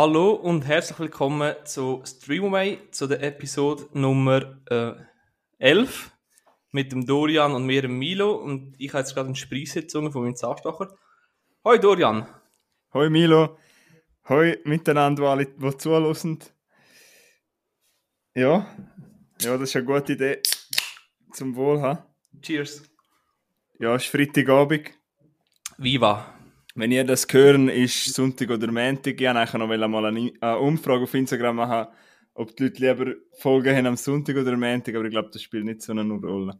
Hallo und herzlich willkommen zu Streamaway, zu der Episode Nummer äh, 11 mit dem Dorian und mir, dem Milo. Und ich habe jetzt gerade eine Spreissitzung von meinem Zahnstocher. Hoi Dorian. Hoi Milo. Hoi miteinander, alle, die zuhören. Ja, ja, das ist eine gute Idee. Zum Wohl, ha? Cheers. Ja, es ist Freitagabend. Viva. Wenn ihr das hören, ist Sonntag oder Montag. Ich wollte noch mal eine, Umfrage auf Instagram machen, ob die Leute lieber Folgen haben am Sonntag oder am Montag, aber ich glaube, das spielt nicht so eine Rolle.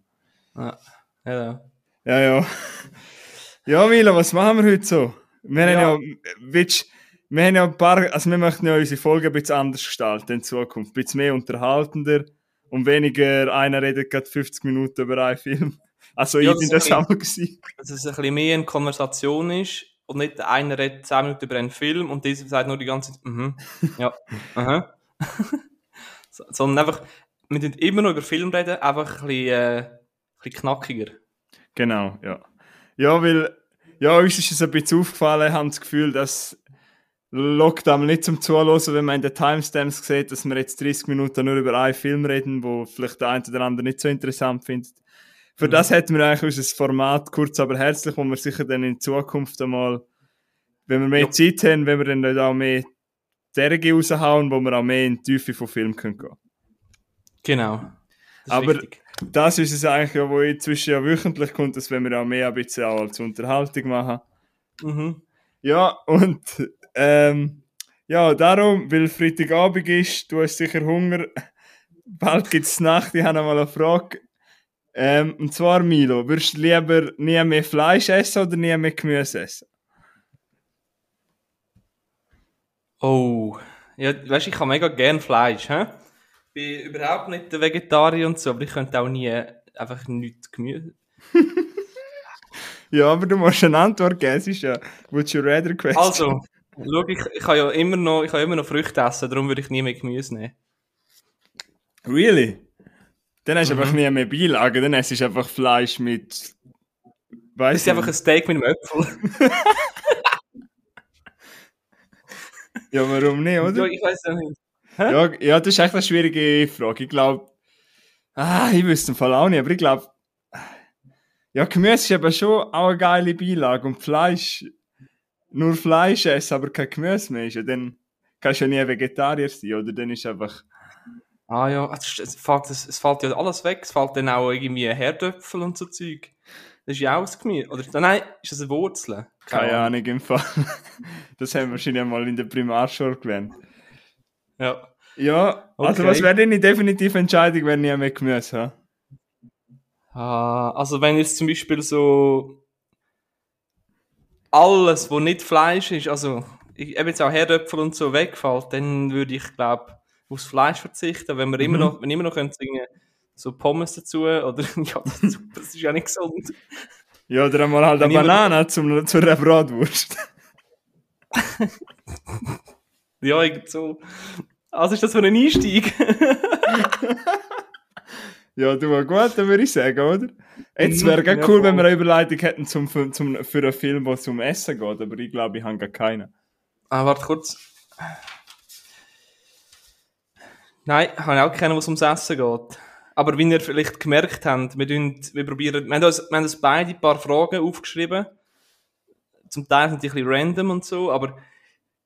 Ja, ja. Ja, ja. Ja, Milo, was machen wir heute so? Wir ja. haben ja, willst, wir haben ja ein paar, also wir möchten ja unsere Folgen ein bisschen anders gestalten in Zukunft. Ein bisschen mehr unterhaltender und weniger einer redet gerade 50 Minuten über einen Film. Also ja, ich bin das auch gewesen. Dass es ein bisschen mehr eine Konversation ist und nicht einer redet 10 Minuten über einen Film und dieser sagt nur die ganze Zeit, mhm, ja, aha. Sondern einfach, wir reden immer noch über Film reden, einfach ein bisschen, äh, ein bisschen knackiger. Genau, ja. Ja, weil, ja, uns ist es ein bisschen aufgefallen, haben das Gefühl, dass Lockdown nicht zum Zuhören, wenn man in den Timestamps sieht, dass wir jetzt 30 Minuten nur über einen Film reden, wo vielleicht der eine oder andere nicht so interessant findet. Für mhm. das hätten wir eigentlich unser Format kurz aber herzlich, wo wir sicher dann in Zukunft einmal, wenn wir mehr ja. Zeit haben, wenn wir dann auch mehr Derge raushauen, wo wir auch mehr in die Tiefe von Filmen gehen können. Genau. Das aber wichtig. das ist es eigentlich, ja, wo inzwischen ja wöchentlich kommt, dass wenn wir auch mehr ein bisschen auch als Unterhaltung machen. Mhm. Ja, und ähm, ja, darum, weil Freitagabend ist, du hast sicher Hunger, bald gibt es Nacht, ich habe noch mal eine Frage. Ähm, und zwar, Milo, würdest du lieber nie mehr Fleisch essen oder nie mehr Gemüse essen? Oh, ja, weißt du, ich habe mega gern Fleisch, hä? bin überhaupt nicht der Vegetarier und so, aber ich könnte auch nie einfach nichts Gemüse. ja, aber du musst eine Antwort geben, es ist ja Would you rather question. Also, schau, ich, ich kann ja immer noch, ich kann immer noch Früchte essen, darum würde ich nie mehr Gemüse nehmen. Really? Dann hast du mhm. einfach nie mehr Beilage, dann hast du einfach Fleisch mit. Weiss das ist einfach ein Steak mit einem Äpfel. ja, warum nicht, oder? Ja, ich weiß ja nicht. Ja, ja, das ist echt eine schwierige Frage. Ich glaube, ah, ich wüsste im Fall auch nicht, aber ich glaube, ja, Gemüse ist eben schon auch eine geile Beilage und Fleisch, nur Fleisch essen, aber kein Gemüse mehr ist, ja, dann kannst du ja nie Vegetarier sein, oder dann ist einfach Ah ja, es, es, fällt, es, es fällt ja alles weg. Es fällt dann auch irgendwie Herdöpfel und so Zeug. Das ist ja auch ein Gemüse. Oder nein, ist das eine Wurzel? Keine, Keine Ahnung im Fall. Das haben wir wahrscheinlich mal in der Primarschule gelernt. Ja. Ja, also okay. was wäre deine definitive Entscheidung, wenn ich mehr Gemüse habe? Ah, also wenn jetzt zum Beispiel so alles, was nicht Fleisch ist, also ich, eben jetzt auch Herdöpfel und so wegfällt, dann würde ich glaube aufs Fleisch verzichten, wenn wir mhm. immer noch, wenn immer noch können singen, so Pommes dazu, oder, ja, das, das ist ja nicht gesund. Ja, oder einmal halt eine Banane zum, zu einer Bratwurst. ja, irgendwie so. Also ist das für ein Einstieg? ja, du war gut, dann würde ich sagen, oder? Jetzt wäre ja, cool, wenn wir eine Überleitung hätten zum, zum, für einen Film, wo es um Essen geht, aber ich glaube, ich habe gar keinen. Ah, warte kurz. Nein, ich habe auch keinen, was ums Essen geht. Aber wie ihr vielleicht gemerkt habt, wir, tun, wir probieren, wir haben, uns, wir haben uns beide ein paar Fragen aufgeschrieben. Zum Teil sind die ein bisschen random und so, aber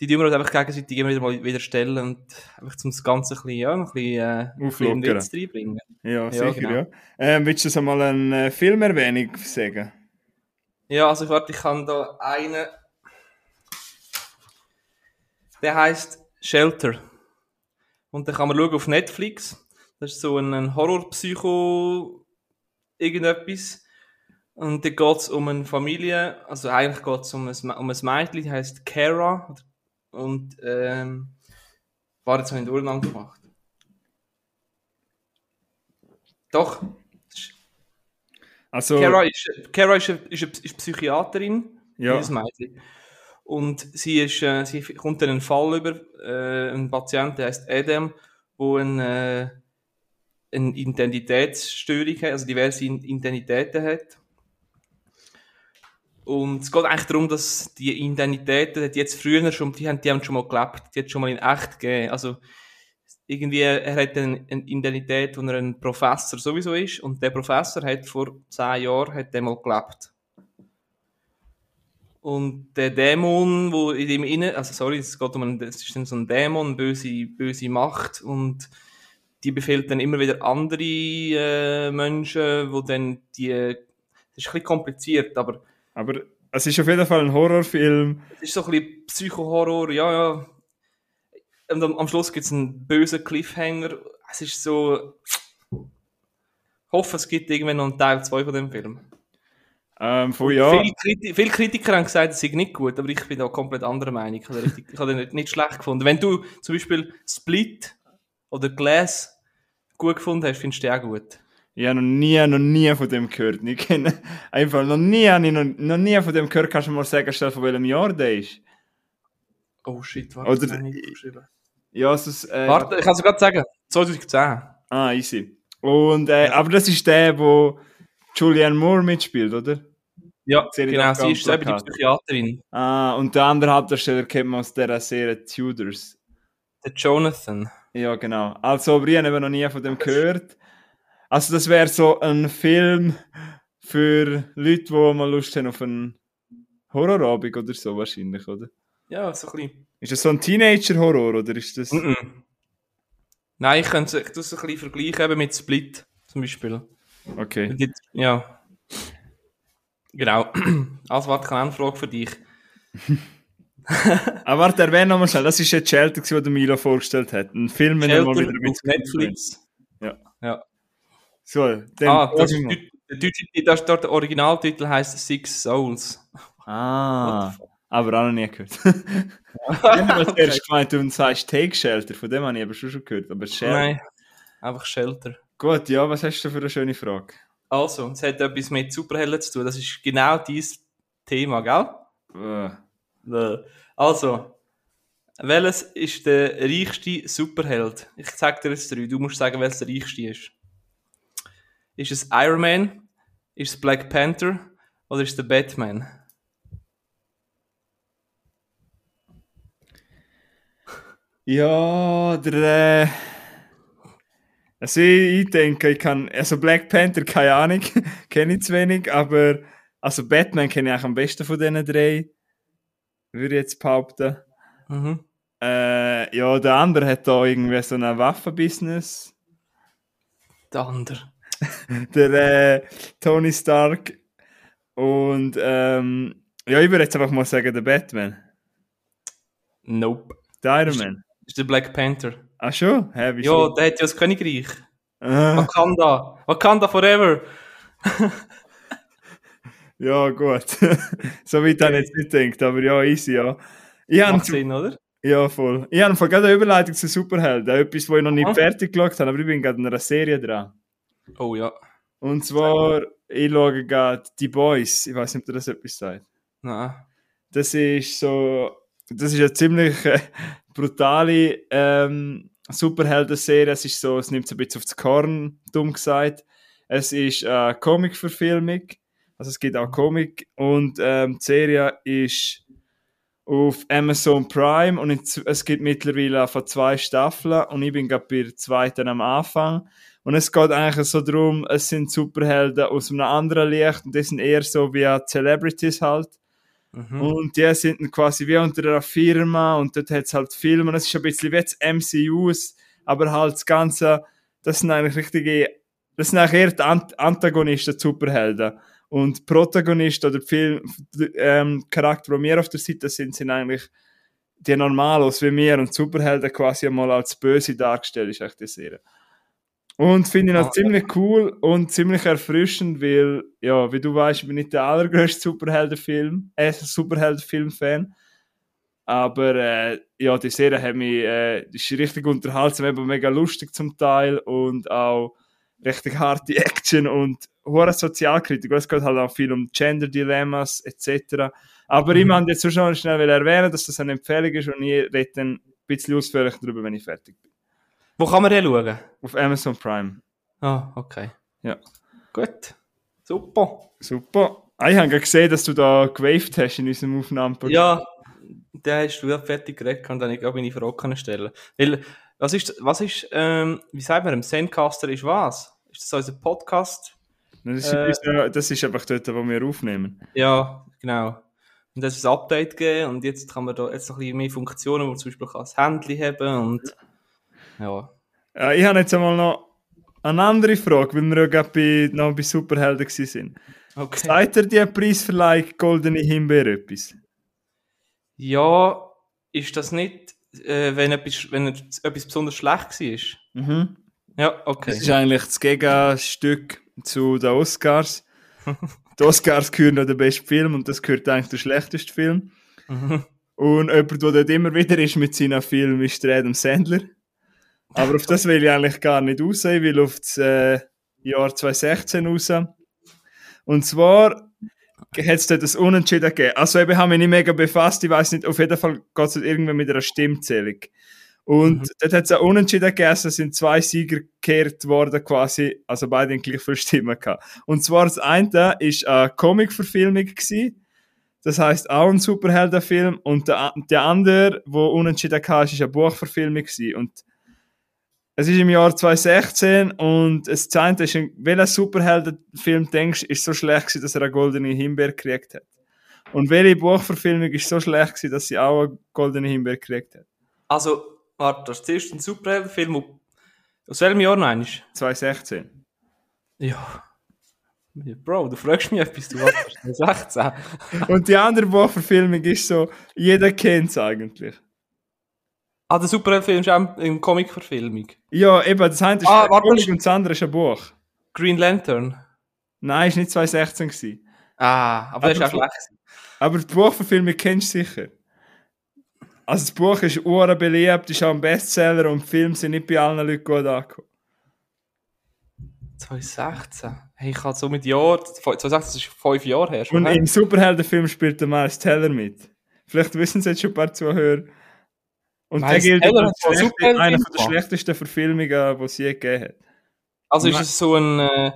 die tun wir uns einfach gegenseitig immer wieder mal wieder stellen und einfach zum das Ganze ein bisschen, ja, ein bisschen, äh, Auflockern. reinbringen. Ja, ja, sicher, genau. ja. Ähm, willst du uns einmal eine Filmerwähnung sagen? Ja, also warte, ich kann da einen, der heißt Shelter. Und dann kann man schauen auf Netflix. Das ist so ein Horrorpsycho irgendetwas. Und da geht es um eine Familie, also eigentlich geht es um ein, um ein Mädchen, die heißt Kara. Und ähm, war jetzt in Urlaub gemacht. Doch. Also, Kara ist, Kara ist, ist, ist Psychiaterin, ja. dieses Mädchen. Und sie, ist, äh, sie kommt dann einen Fall über, äh, einen Patienten, der heißt Adam, wo ein, äh, eine Identitätsstörung hat, also diverse Identitäten hat. Und es geht eigentlich darum, dass die Identitäten, die jetzt früher schon, die haben, die haben schon mal gelebt, die hat schon mal in echt gegeben. Also, irgendwie, er hat eine, eine Identität, wo er ein Professor sowieso ist, und der Professor hat vor zehn Jahren, hat mal gelebt. Und der Dämon, wo in ihm inne, also sorry, es geht um einen, es ist dann so ein Dämon, böse, böse Macht, und die befehlt dann immer wieder andere äh, Menschen, wo dann die, das ist ein bisschen kompliziert, aber Aber es ist auf jeden Fall ein Horrorfilm. es ist so ein bisschen Psycho-Horror, ja, ja. Und am, am Schluss gibt es einen bösen Cliffhanger. Es ist so. Ich hoffe, es gibt irgendwann noch einen Teil 2 von dem Film. Ähm, von ja. Viele, Kriti viele Kritiker haben gesagt, es sei nicht gut, aber ich bin da komplett anderer Meinung. Ich habe den, richtig, ich habe den nicht, nicht schlecht gefunden. Wenn du zum Beispiel Split oder Glass gut gefunden hast, findest du den auch gut. Ich habe noch nie, noch nie von dem gehört. Ich kenne einfach noch nie, ich noch, noch nie von dem gehört. Kannst du mal sagen, schnell, von welchem Jahr der ist? Oh shit, warte, Oder- das habe ich nicht aufgeschrieben. Ja, es ist, äh, Warte, ich kann es gerade sagen. 2010. Ah, easy. Und, äh, aber das ist der, wo Julianne Moore mitspielt, oder? Ja, genau, sie ist selber die. Psychiaterin. Ah, und der andere Hauptdarsteller kennt man aus der Serie Tudors. Der Jonathan. Ja, genau. Also, aber ich habe eben noch nie von dem gehört. Also, das wäre so ein Film für Leute, die mal Lust haben auf einen Horrorabend oder so, wahrscheinlich, oder? Ja, so ein bisschen. Ist das so ein Teenager-Horror, oder ist das... Mhm. Nein, ich könnte das ein bisschen vergleichen eben mit Split zum Beispiel. Okay. Ja. Genau. Also warte, ich habe eine Frage für dich. Aber Ah, warte, erwähne nochmal schnell. Das ist jetzt Shelter, den der Milo vorgestellt hat. Ein Film, wenn er mal wieder ein auf bisschen... Netflix. So, den Ah, das ist der deutsche das der Originaltitel heißt Six Souls. Ah, aber auch noch nie gehört. ich habe als erstes gemeint, du sagst Take Shelter, von dem habe ich aber schon schon gehört. Aber Shelter. Nein, einfach Shelter. Gut, ja, was hast du für eine schöne Frage? Also, es hat etwas mit Superhelden zu tun. Das ist genau dieses Thema, gell? Äh, Äh, Also, welches ist der reichste Superheld? Ich sag dir jetzt drei. Du musst sagen, welches der reichste ist. Ist es Iron Man? Ist es Black Panther? Oder ist es der Batman? Ja, der. Äh, also ich, ich denke, ich kann. Also Black Panther, keine Ahnung, kenne ich zu wenig, aber. Also Batman kenne ich eigentlich am besten von diesen drei. Würde ich jetzt behaupten. Mhm. Äh, ja, der andere hat da irgendwie so ein Waffenbusiness. Der andere. Der äh, Tony Stark. Und ähm, ja, ich würde jetzt einfach mal sagen, der Batman. Nope. Der Iron Man. Ist der Black Panther. Ach schon? Hä, Ja, wieso? der hat ja das Königreich. Ah. Wakanda. Wakanda forever. Ja, gut. so weit habe ich jetzt nicht gedacht, aber ja, easy, ja. Ich Macht Sinn, oder? ja, voll. Ich habe gerade eine Überleitung zu Superhelden. Etwas, wo ich noch nicht Ah. fertig geschaut habe, aber ich bin gerade in einer Serie dran. Oh ja. Und zwar, ich schaue gerade Die Boys. Ich weiß nicht, ob dir das etwas sagt. Nein. Das ist so, das ist eine ziemlich äh, brutale ähm, Superhelden-Serie. Es ist so, es nimmt es ein bisschen aufs Korn, dumm gesagt. Es ist eine Comic-Verfilmung. Also es gibt auch Comic und ähm, die Serie ist auf Amazon Prime und es gibt mittlerweile von zwei Staffeln und ich bin gerade bei der zweiten am Anfang. Und es geht eigentlich so darum, es sind Superhelden aus einem anderen Licht und das sind eher so wie Celebrities halt. Mhm. Und die sind quasi wie unter einer Firma und dort hat es halt Filme. Es ist ein bisschen wie das MCUs, aber halt das Ganze, das sind eigentlich richtige, das sind eigentlich eher die Ant Antagonisten, die Superhelden. Und Protagonisten oder die Film, ähm, Charakter, die wir auf der Seite sind, sind eigentlich die Normalos wie wir und Superhelden quasi einmal als böse dargestellt, ist echt die Serie. Und finde ich noch Ah. ziemlich cool und ziemlich erfrischend, weil, ja, wie du weißt, ich bin nicht der allergrößte Superheldenfilm, äh, Superheldenfilm-Fan. Aber äh, ja, die Serie hat mich, äh, ist richtig unterhaltsam, eben mega lustig zum Teil und auch richtig harte Action und hohe Sozialkritik. Es geht halt auch viel um Gender-Dilemmas etc. Aber ich Mhm. möchte jetzt schon schnell erwähnen, dass das eine Empfehlung ist und ich rede dann ein bisschen ausführlich darüber, wenn ich fertig bin. Wo kann man den schauen? Auf Amazon Prime. Ah, okay. Ja. Gut. Super. Super. Ah, ich habe gesehen, dass du da gewaved hast in unserem Aufnahmeprogramm. Ja, der hast du ja fertig geredet und dann ich glaube, meine Frage können stellen. Weil, was ist, was ist, ähm, wie sagt man, im Zencaster ist was? Ist das unser Podcast? Das ist, Äh, ist- das ist einfach dort, wo wir aufnehmen. Ja, genau. Und das ist ein Update gegeben und jetzt kann man da jetzt noch ein bisschen mehr Funktionen, wo man zum Beispiel kann das Handy haben und ja. Ja, ich habe jetzt einmal noch eine andere Frage, weil wir ja gerade bei, noch bei Superhelden sind. Okay. Seid ihr die Preisverleihung Goldene Himbeere etwas? Ja, ist das nicht, äh, wenn, etwas, wenn etwas besonders schlecht war? Mhm. Ja, okay. Das ist eigentlich das Gegenstück zu den Oscars. die Oscars gehören noch der beste Film und das gehört eigentlich der schlechteste Film. Mhm. Und jemand, der dort immer wieder ist mit seinen Filmen, ist der Adam Sandler. Aber auf das will ich eigentlich gar nicht raus, ich will auf das äh, Jahr 2016 raus. Und zwar hat es dort ein Unentschieden gegeben. Also eben haben wir nicht mega befasst, ich weiß nicht, auf jeden Fall geht es irgendwie mit einer Stimmzählung. Und Mhm. dort hat es ein Unentschieden gegeben, es sind zwei Sieger gekehrt worden quasi, also beide haben gleich viele Stimmen gehabt. Und zwar das eine war eine Comic-Verfilmung gewesen, das heißt auch ein Superheldenfilm und der, der andere, wo unentschieden war, ist eine Buchverfilmung gewesen. und es ist im Jahr 2016 und es zeigt, ist ein, welcher Superheldenfilm denkst, ist so schlecht gewesen, dass er eine goldene Himbeere gekriegt hat. Und welche Buchverfilmung ist so schlecht gewesen, dass sie auch eine goldene Himbeere gekriegt hat? Also, warte, das ist ein Superheldenfilm. Aus welchem Jahr noch einmal? 2016. Ja. Bro, du fragst mich etwas, du warst 16. Und die andere Buchverfilmung ist so, jeder kennt es eigentlich. Ah, der Superheldenfilm ist auch eine Comic-Verfilmung. Ja, eben, das eine ist Ah, ein Comic und das andere ist ein Buch. Green Lantern. Nein, ist nicht 2016 gewesen. Ah, aber das ist auch Aber- schlecht. Aber die Buchverfilmung kennst du sicher. Also das Buch ist ura beliebt, ist auch ein Bestseller und die Filme sind nicht bei allen Leuten gut angekommen. 2016. Hey, ich habe so mit Jahren. 2016 das ist fünf Jahre her. schon, Und im Superheldenfilm spielt der Miles Teller mit. Vielleicht wissen es jetzt schon ein paar Zuhörer. Und der gilt als einen Superheldenfilm einer der schlechtesten Verfilmungen, die es je gegeben hat. Also ist es so ein, äh,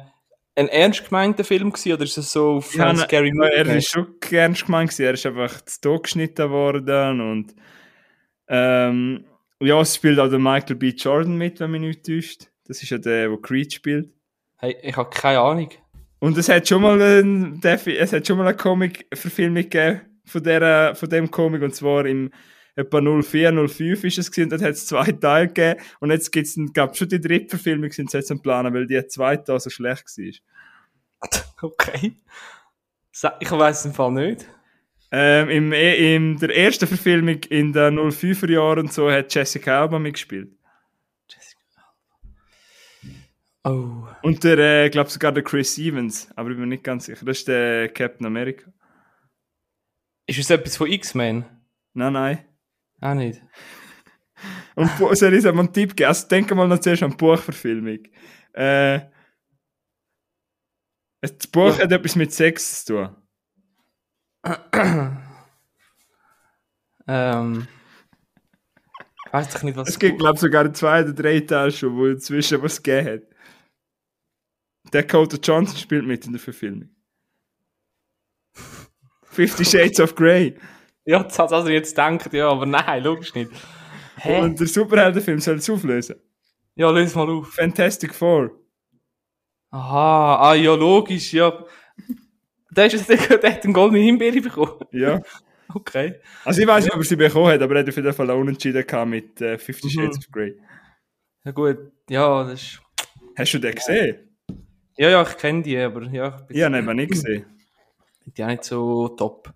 ein ernst gemeinter Film gewesen, oder ist es so auf Ja, Scary ja, er Movie? ist schon ernst gemeint gewesen. Er ist einfach zu geschnitten worden und ähm, ja, es spielt auch der Michael B. Jordan mit, wenn mich nicht täuscht. Das ist ja der, der Creed spielt. Hey, ich habe keine Ahnung. Und es hat schon mal, ein, es hat schon mal eine Comic-Verfilmung gegeben von, der, von dem Comic, und zwar im etwa 04, 05 ist es gewesen, und dort hat es zwei Teile gegeben, und jetzt gibt es, gab schon die dritte Verfilmung, sind sie jetzt am Planen, weil die zweite auch so schlecht war. Okay. Ich weiß es im Fall nicht. Ähm, im, in der ersten Verfilmung in den 05er Jahren und so hat Jessica Alba mitgespielt. Oh. Und der, äh, glaube sogar der Chris Evans, aber ich bin nicht ganz sicher. Das ist der Captain America. Ist es etwas von X-Men? Nein, nein. Auch nicht. Und soll ich mal einen Tipp geben? Also denke mal noch zuerst an die Buchverfilmung. Äh, das Buch Ja. hat etwas mit Sex zu tun. Ähm. Weiß ich nicht, was Es gibt, glaube sogar zwei oder drei Teile schon, wo inzwischen was gegeben hat. Dakota Johnson spielt mit in der Verfilmung. Fifty Shades of Grey. Ja, das hat also jetzt gedacht, ja, aber nein, logisch nicht. Hä? Und der Superheldenfilm soll es auflösen. Ja, löse mal auf. Fantastic Four. Aha, ah, ja, logisch, ja. Der, ist, der, der hat einen goldenen Himbeere bekommen. Ja. Okay. Also ich weiß nicht, ob er sie bekommen hat, aber er hat auf jeden Fall auch unentschieden gehabt mit äh, Fifty Mhm. Shades of Grey. Ja, gut. Ja, das ist. Hast du den gesehen? Ja, ja, ich kenne die, aber ja, ich bin Ich habe ihn eben nicht gesehen. die auch nicht so top.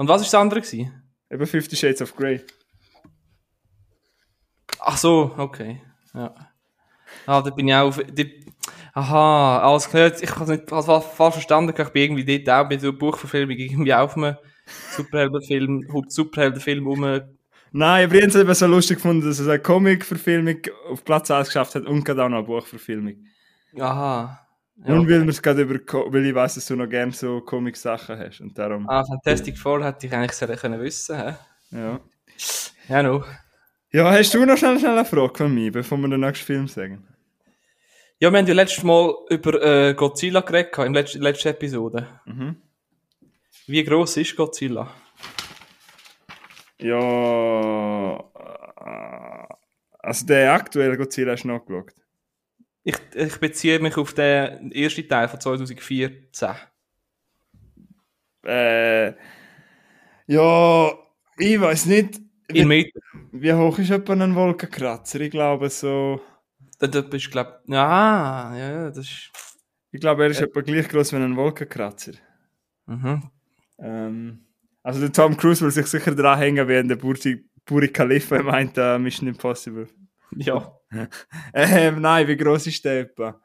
Und was war das andere? Gewesen? Eben Fifty Shades of Grey. Ach so, okay. Ja. Ah, da bin ich auch auf. Die, aha, alles klar. Ich habe es nicht also, falsch verstanden. Ich bin irgendwie dort auch bei so Buchverfilmung irgendwie auf einem Superheldenfilm, Superheldenfilm um. Nein, aber ich habe es eben so lustig gefunden, dass es eine Comic-Verfilmung auf Platz 1 geschafft hat und gerade auch noch eine Buchverfilmung. Aha. Ja. Und weil wir es gerade über, weil ich weiß, dass du noch gerne so Comic-Sachen hast und darum, Ah, Fantastic Four hätte ich eigentlich sollen können wissen. Hä? ja. Ja, no. Ja, hast du noch schnell, schnell eine Frage von mir, bevor wir den nächsten Film sagen? Ja, wir haben ja letztes Mal über äh, Godzilla geredet, gehabt, in der letzten, letzten Episode. Mhm. Wie groß ist Godzilla? Ja. äh, Also der aktuelle Godzilla hast du nachgeschaut. Ich, ich beziehe mich auf den ersten Teil von 2014. Äh, ja, ich weiß nicht. In Wie, Meter. wie hoch ist etwa ein Wolkenkratzer? Ich glaube so. Da, da bist du, glaub ja, ja, das ist. Ich glaube, er ist etwa gleich groß wie ein Wolkenkratzer. Mhm. Ähm, also der Tom Cruise will sich sicher dran hängen, während der Burj, Khalifa meint, uh, Mission Impossible. Ja. Ähm, nein, wie groß ist der etwa?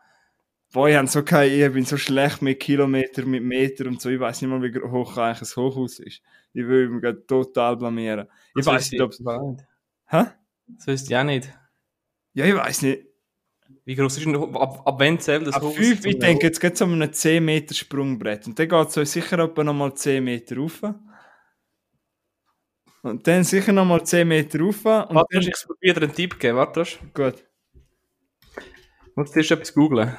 Boah, ich, so keine, ich bin so schlecht mit Kilometer, mit Meter und so. Ich weiß nicht mal, wie hoch eigentlich ein Hochhaus ist. Ich will mich total blamieren. Ich weiß nicht, ob ich- Hä? Das wüsste ich auch nicht. Ja, ich weiß nicht. Wie groß ist denn, ab, ab wann zählt das Ab Haus? 5, ich denke, jetzt geht es um ein 10 Meter Sprungbrett. Und dann geht es so sicher etwa nochmal 10 Meter rauf. Und dann sicher nochmal 10 Meter rauf. Und Warte, dann, ich dir einen Tipp geben. Warte, gut. muss zuerst etwas googlen.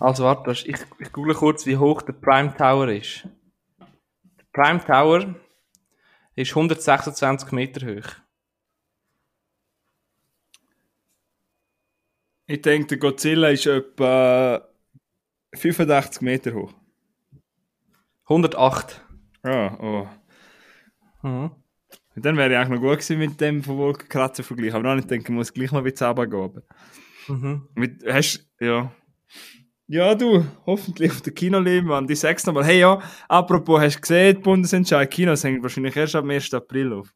Also, warte, ich, ich google kurz, wie hoch der Prime Tower ist. Der Prime Tower ist 126 Meter hoch. Ich denke, der Godzilla ist etwa 85 Meter hoch. 108. Ah, oh. Mhm. Dann wäre ich eigentlich noch gut gewesen mit dem von Wolkenkratzer vergleichen. Aber dann ich denke, ich muss gleich noch ein bisschen runtergehen. Mhm. Mit, hast, ja. Ja, du, hoffentlich auf der Kinoleinwand. Ich sag's nochmal. Hey, ja, apropos, hast du gesehen, Bundesentscheid Kinos hängt wahrscheinlich erst am 1. April auf.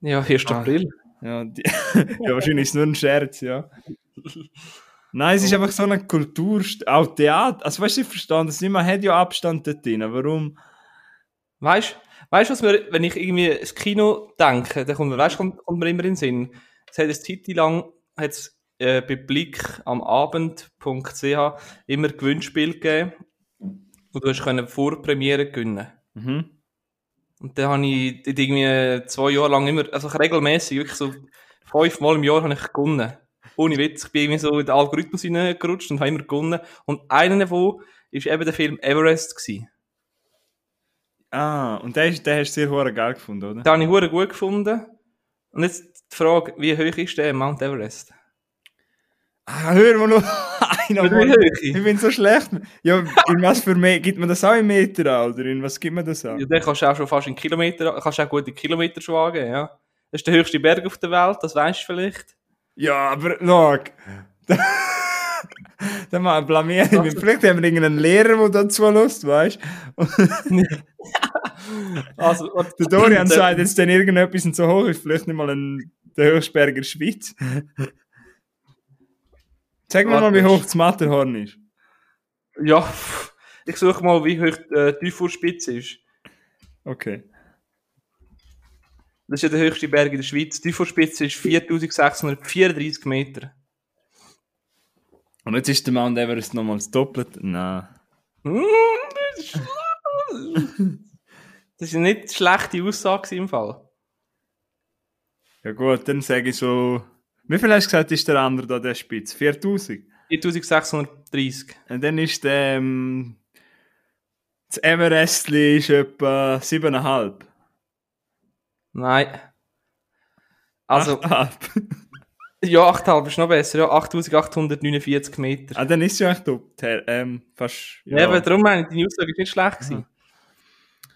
Ja, 1. Ah. April. Ja, die, ja wahrscheinlich ist es nur ein Scherz, ja. Nein, es ist einfach so eine Kultur, auch Theater. Also, weißt du, ich verstehe das nicht, man hat ja Abstand dort drin. Warum? Weißt du, was mir, wenn ich irgendwie ins Kino denke, dann kommt mir, weißt, kommt, kommt mir immer in den Sinn. Es hat eine Zeit lang, hat's, äh, bei Blick am Abend.ch immer Gewinnspiel gegeben. Und du hast können Vorpremiere gewinnen. Mhm. Und dann habe ich irgendwie zwei Jahre lang immer, also regelmäßig, wirklich so fünfmal im Jahr habe ich gewonnen. Ohne Witz. Ich bin irgendwie so in den Algorithmus hineingerutscht und habe immer gewonnen. Und einer davon war eben der Film Everest. Gewesen. Ah, und der, ist, der hast du sehr hoher geil gefunden, oder? Den habe ich hure gut gefunden. Und jetzt die Frage, wie hoch ist der Mount Everest? Ah, hör mal noch hoch? Ich bin so schlecht. Ja, in was für Me gibt man das auch in Meter an, oder in was gibt man das an? Ja, den kannst du auch schon fast in Kilometer, kannst du auch gut in Kilometer schwagen, ja. Das ist der höchste Berg auf der Welt, das weißt du vielleicht. Ja, aber schau. Dann mal blamieren. wir. Vielleicht haben wir irgendeinen Lehrer, der dazu Lust, weißt du? Also, und- Der Dorian sagt jetzt dann irgendetwas und so hoch ist, vielleicht nicht mal ein, der höchste Berg in der Schweiz. Sag mir mal, wie hoch das Matterhorn ist. Ja, ich suche mal, wie hoch äh, die Teufelspitze ist. Okay. Das ist ja der höchste Berg in der Schweiz. Die Teufelspitze ist 4634 Meter. Und jetzt ist der Mount Everest nochmal das Doppelte? Nein. Das ist Das ist nicht eine schlechte Aussage im Fall. Ja gut, dann sage ich so... Wie viel hast du gesagt, ist der andere da, der Spitz? 4000? 4630. Und dann ist der... Ähm, das Everestli ist etwa 7,5. Nein. Also, 8,5. ja, 8,5 ist noch besser. Ja, 8849 Meter. ah, dann ist es ja echt her- Ähm, fast... Ja, aber darum meine ich, die Aussage ist nicht schlecht gewesen.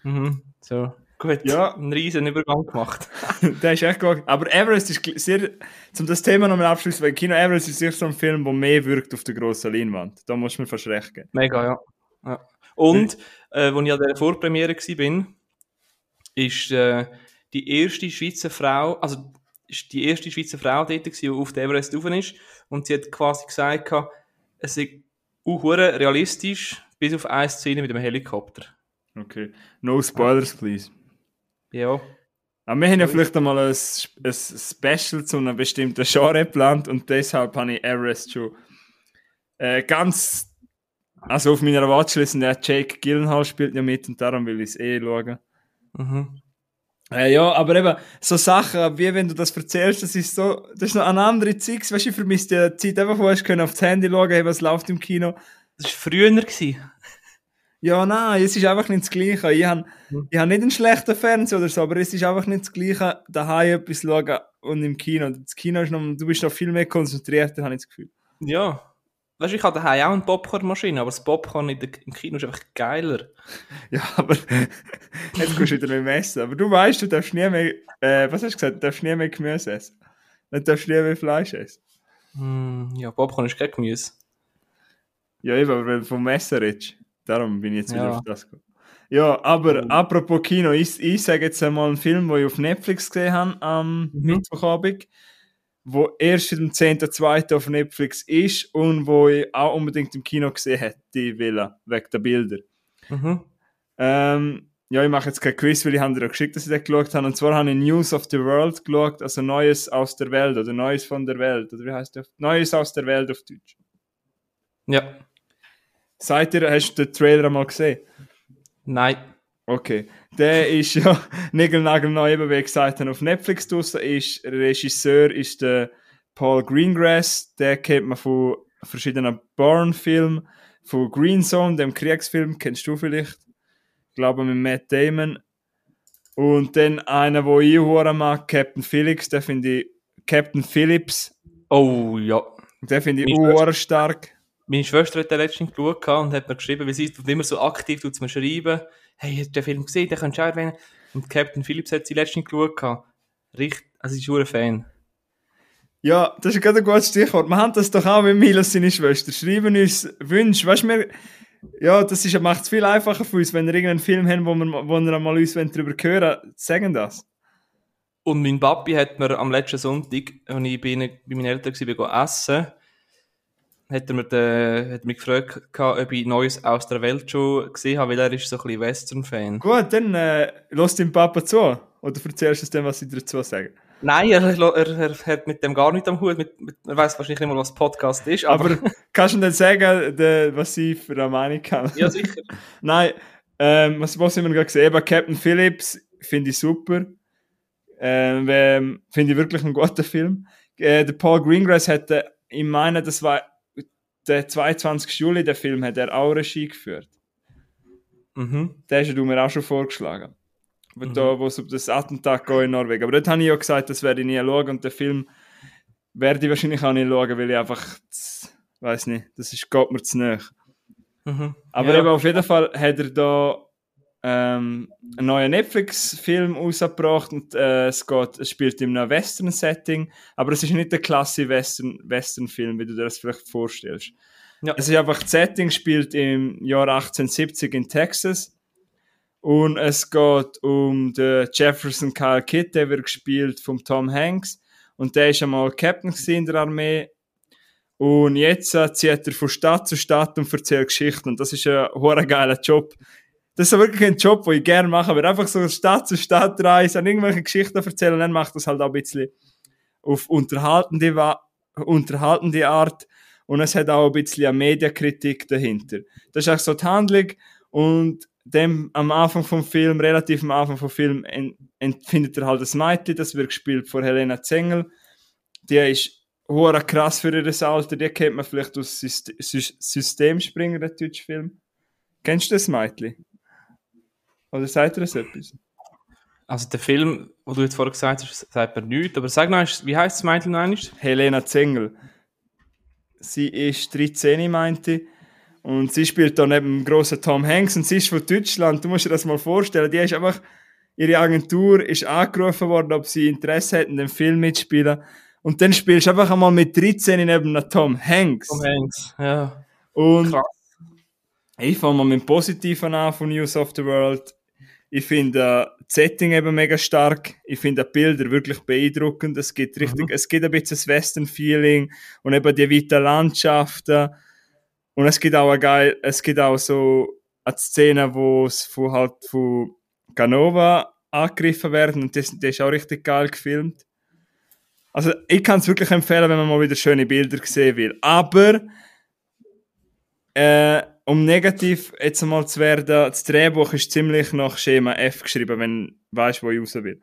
Mhm. So. Gut, Ja. einen riesen Übergang gemacht. der ist echt gut. Aber Everest ist sehr, um das Thema nochmal abschließen, weil Kino Everest ist sicher so ein Film, der mehr wirkt auf der grossen Leinwand. Da muss man fast recht geben. Mega, ja. ja. Und, äh, als ich an dieser Vorpremiere war, ist äh, die erste Schweizer Frau, also ist die erste Schweizer Frau dort die auf den Everest rauf ist. Und sie hat quasi gesagt, es ist auch realistisch, bis auf eine Szene mit dem Helikopter. Okay. No spoilers, please. Ja. Aber wir haben ja vielleicht einmal ein, ein Special zu einem bestimmten Genre geplant und deshalb habe ich Everest schon äh, ganz. Also auf meiner Watchlist, und der Jake Gyllenhaal spielt ja mit und darum will ich es eh schauen. Mhm. Äh, ja, aber eben, so Sachen, wie wenn du das erzählst, das ist so, das ist noch eine andere Zeit, weißt du, ich vermisse die Zeit einfach, wo hast du können auf das Handy schauen, hey, was läuft im Kino. Das war früher. Gewesen. Ja, nein, es ist einfach nicht das Gleiche. Ich habe Hm. ich hab nicht einen schlechten Fernseher oder so, aber es ist einfach nicht das Gleiche, daheim etwas schauen und im Kino. Das Kino ist noch, du bist noch viel mehr konzentriert, habe ich das Gefühl. Ja. Weißt du, ich habe daheim auch eine Popcornmaschine, aber das Popcorn in der, im Kino ist einfach geiler. Ja, aber jetzt gehst du wieder nicht mehr essen. Aber du weißt, du darfst nie mehr, äh, was hast du gesagt, du darfst nie mehr Gemüse essen. Du darfst nie mehr Fleisch essen. Hm, ja, Popcorn ist kein Gemüse. Ja, eben, aber wenn du vom Essen redest. Darum bin ich jetzt wieder Ja. auf das gekommen. Ja, aber apropos Kino, ich, ich sage jetzt einmal einen Film, den ich auf Netflix gesehen habe am Mhm. Mittwochabend, wo erst am 10.2. auf Netflix ist und wo ich auch unbedingt im Kino gesehen hätte, wollen, wegen der Bilder. Mhm. Ähm, ja, ich mache jetzt kein Quiz, weil ich habe dir ja geschickt, dass ich den geschaut habe. Und zwar habe ich News of the World geschaut, also Neues aus der Welt oder Neues von der Welt. Oder wie heißt das? Neues aus der Welt auf Deutsch. Ja. Seid ihr, hast du den Trailer einmal gesehen? Nein. Okay. Der ist ja Nägelnagelneu, eben wie gesagt habe, auf Netflix draussen. Ist, Regisseur ist der Paul Greengrass. Der kennt man von verschiedenen Bourne-Filmen. Von Green Zone, dem Kriegsfilm, kennst du vielleicht. Ich glaube mit Matt Damon. Und dann einer, wo ich hure mag, Captain Phillips. Der finde ich, Captain Phillips, Oh ja. der finde ich hure stark. Meine Schwester hat den letztens geschaut und hat mir geschrieben, wie sie tut immer so aktiv tut mir schreiben, hey, hast du den Film gesehen, den könntest du auch erwähnen. Und Captain Phillips hat sie letztens geschaut. Richtig, also ich bin ein Fan. Ja, das ist gerade ein gutes Stichwort. Wir haben das doch auch mit Milos seine Schwester. Schreiben uns Wünsche. Weißt du, ja, das ist, macht es viel einfacher für uns, wenn wir irgendeinen Film haben, wo wir, wo wir mal uns darüber hören sagen das. Und mein Papi hat mir am letzten Sonntag, als ich bei, bei meinen Eltern war, essen, hat er mir, den, hat mich gefragt, ob ich Neues aus der Welt schon gesehen habe, weil er ist so ein bisschen Western-Fan. Gut, dann äh, lass deinem Papa zu. Oder erzählst du dem, was ich dazu sage. Nein, er, er, er hat mit dem gar nicht am Hut. Mit, mit, er weiß wahrscheinlich nicht mal, was Podcast ist, aber, Aber kannst du denn sagen, de, was ich für eine Meinung habe? ja, sicher. Nein, ähm, was, was haben wir gerade gesehen? Eben Captain Phillips finde ich super. Ähm, ähm, finde ich wirklich einen guten Film. Äh, der Paul Greengrass hat, äh, ich meine, das war der 22. Juli, der Film, hat er auch Regie geführt. Mhm. Den hast du mir auch schon vorgeschlagen. Wo, Mhm. da, wo es um das Attentat geht in Norwegen. Aber dort habe ich ja gesagt, das werde ich nie schauen und den Film werde ich wahrscheinlich auch nicht schauen, weil ich einfach, weiß nicht, das ist, geht mir zu nahe. Mhm. Aber ja. eben auf jeden Fall hat er da ähm, einen neuen Netflix-Film rausgebracht und äh, es, geht, es spielt in einem Western-Setting, aber es ist nicht der klassische Western- Western-Film, wie du dir das vielleicht vorstellst. Ja. Es ist einfach, das Setting spielt im Jahr 1870 in Texas und es geht um den Jefferson Kyle Kidd, der wird gespielt von Tom Hanks und der ist einmal Captain in der Armee und jetzt äh, zieht er von Stadt zu Stadt und erzählt Geschichten. Und das ist ein hoher geiler Job. Das ist wirklich ein Job, den ich gerne mache. Aber einfach so Stadt zu Stadt reisen, und irgendwelche Geschichten erzählen, dann macht das halt auch ein bisschen auf unterhaltende, unterhaltende Art. Und es hat auch ein bisschen eine Mediakritik dahinter. Das ist auch so die Handlung. Und dem am Anfang vom Film, relativ am Anfang vom Film, empfindet er halt das Mädchen, das wird gespielt von Helena Zengel. Die ist hure krass für ihr Alter. Die kennt man vielleicht aus Syst Sys Systemspringer, der deutsche Film. Kennst du das Mädchen? Oder sagt ihr das etwas? Also der Film, wo du jetzt vorher gesagt hast, sagt mir nichts, aber sag noch, wie heißt das Mädchen noch einmal? Helena Zengel. Sie ist 13, meinte ich. Und sie spielt da neben dem grossen Tom Hanks und sie ist von Deutschland. Du musst dir das mal vorstellen. Die ist einfach, ihre Agentur ist angerufen worden, ob sie Interesse hätten, den Film mitspielen. Und dann spielst du einfach einmal mit 13 neben einem Tom Hanks. Tom Hanks, ja. Und Krass. ich fange mal mit dem Positiven an von News of the World. Ich finde äh, das Setting eben mega stark. Ich finde die Bilder wirklich beeindruckend. Es gibt richtig, es gibt ein bisschen das Western-Feeling und eben die weiten Landschaften. Und es gibt auch geil, es gibt auch so eine Szene, wo es von halt von Ganova angegriffen werden und das, das ist auch richtig geil gefilmt. Also ich kann es wirklich empfehlen, wenn man mal wieder schöne Bilder sehen will. Aber äh, um negativ jetzt einmal zu werden, das Drehbuch ist ziemlich nach Schema F geschrieben, wenn du weißt, wo ich raus will.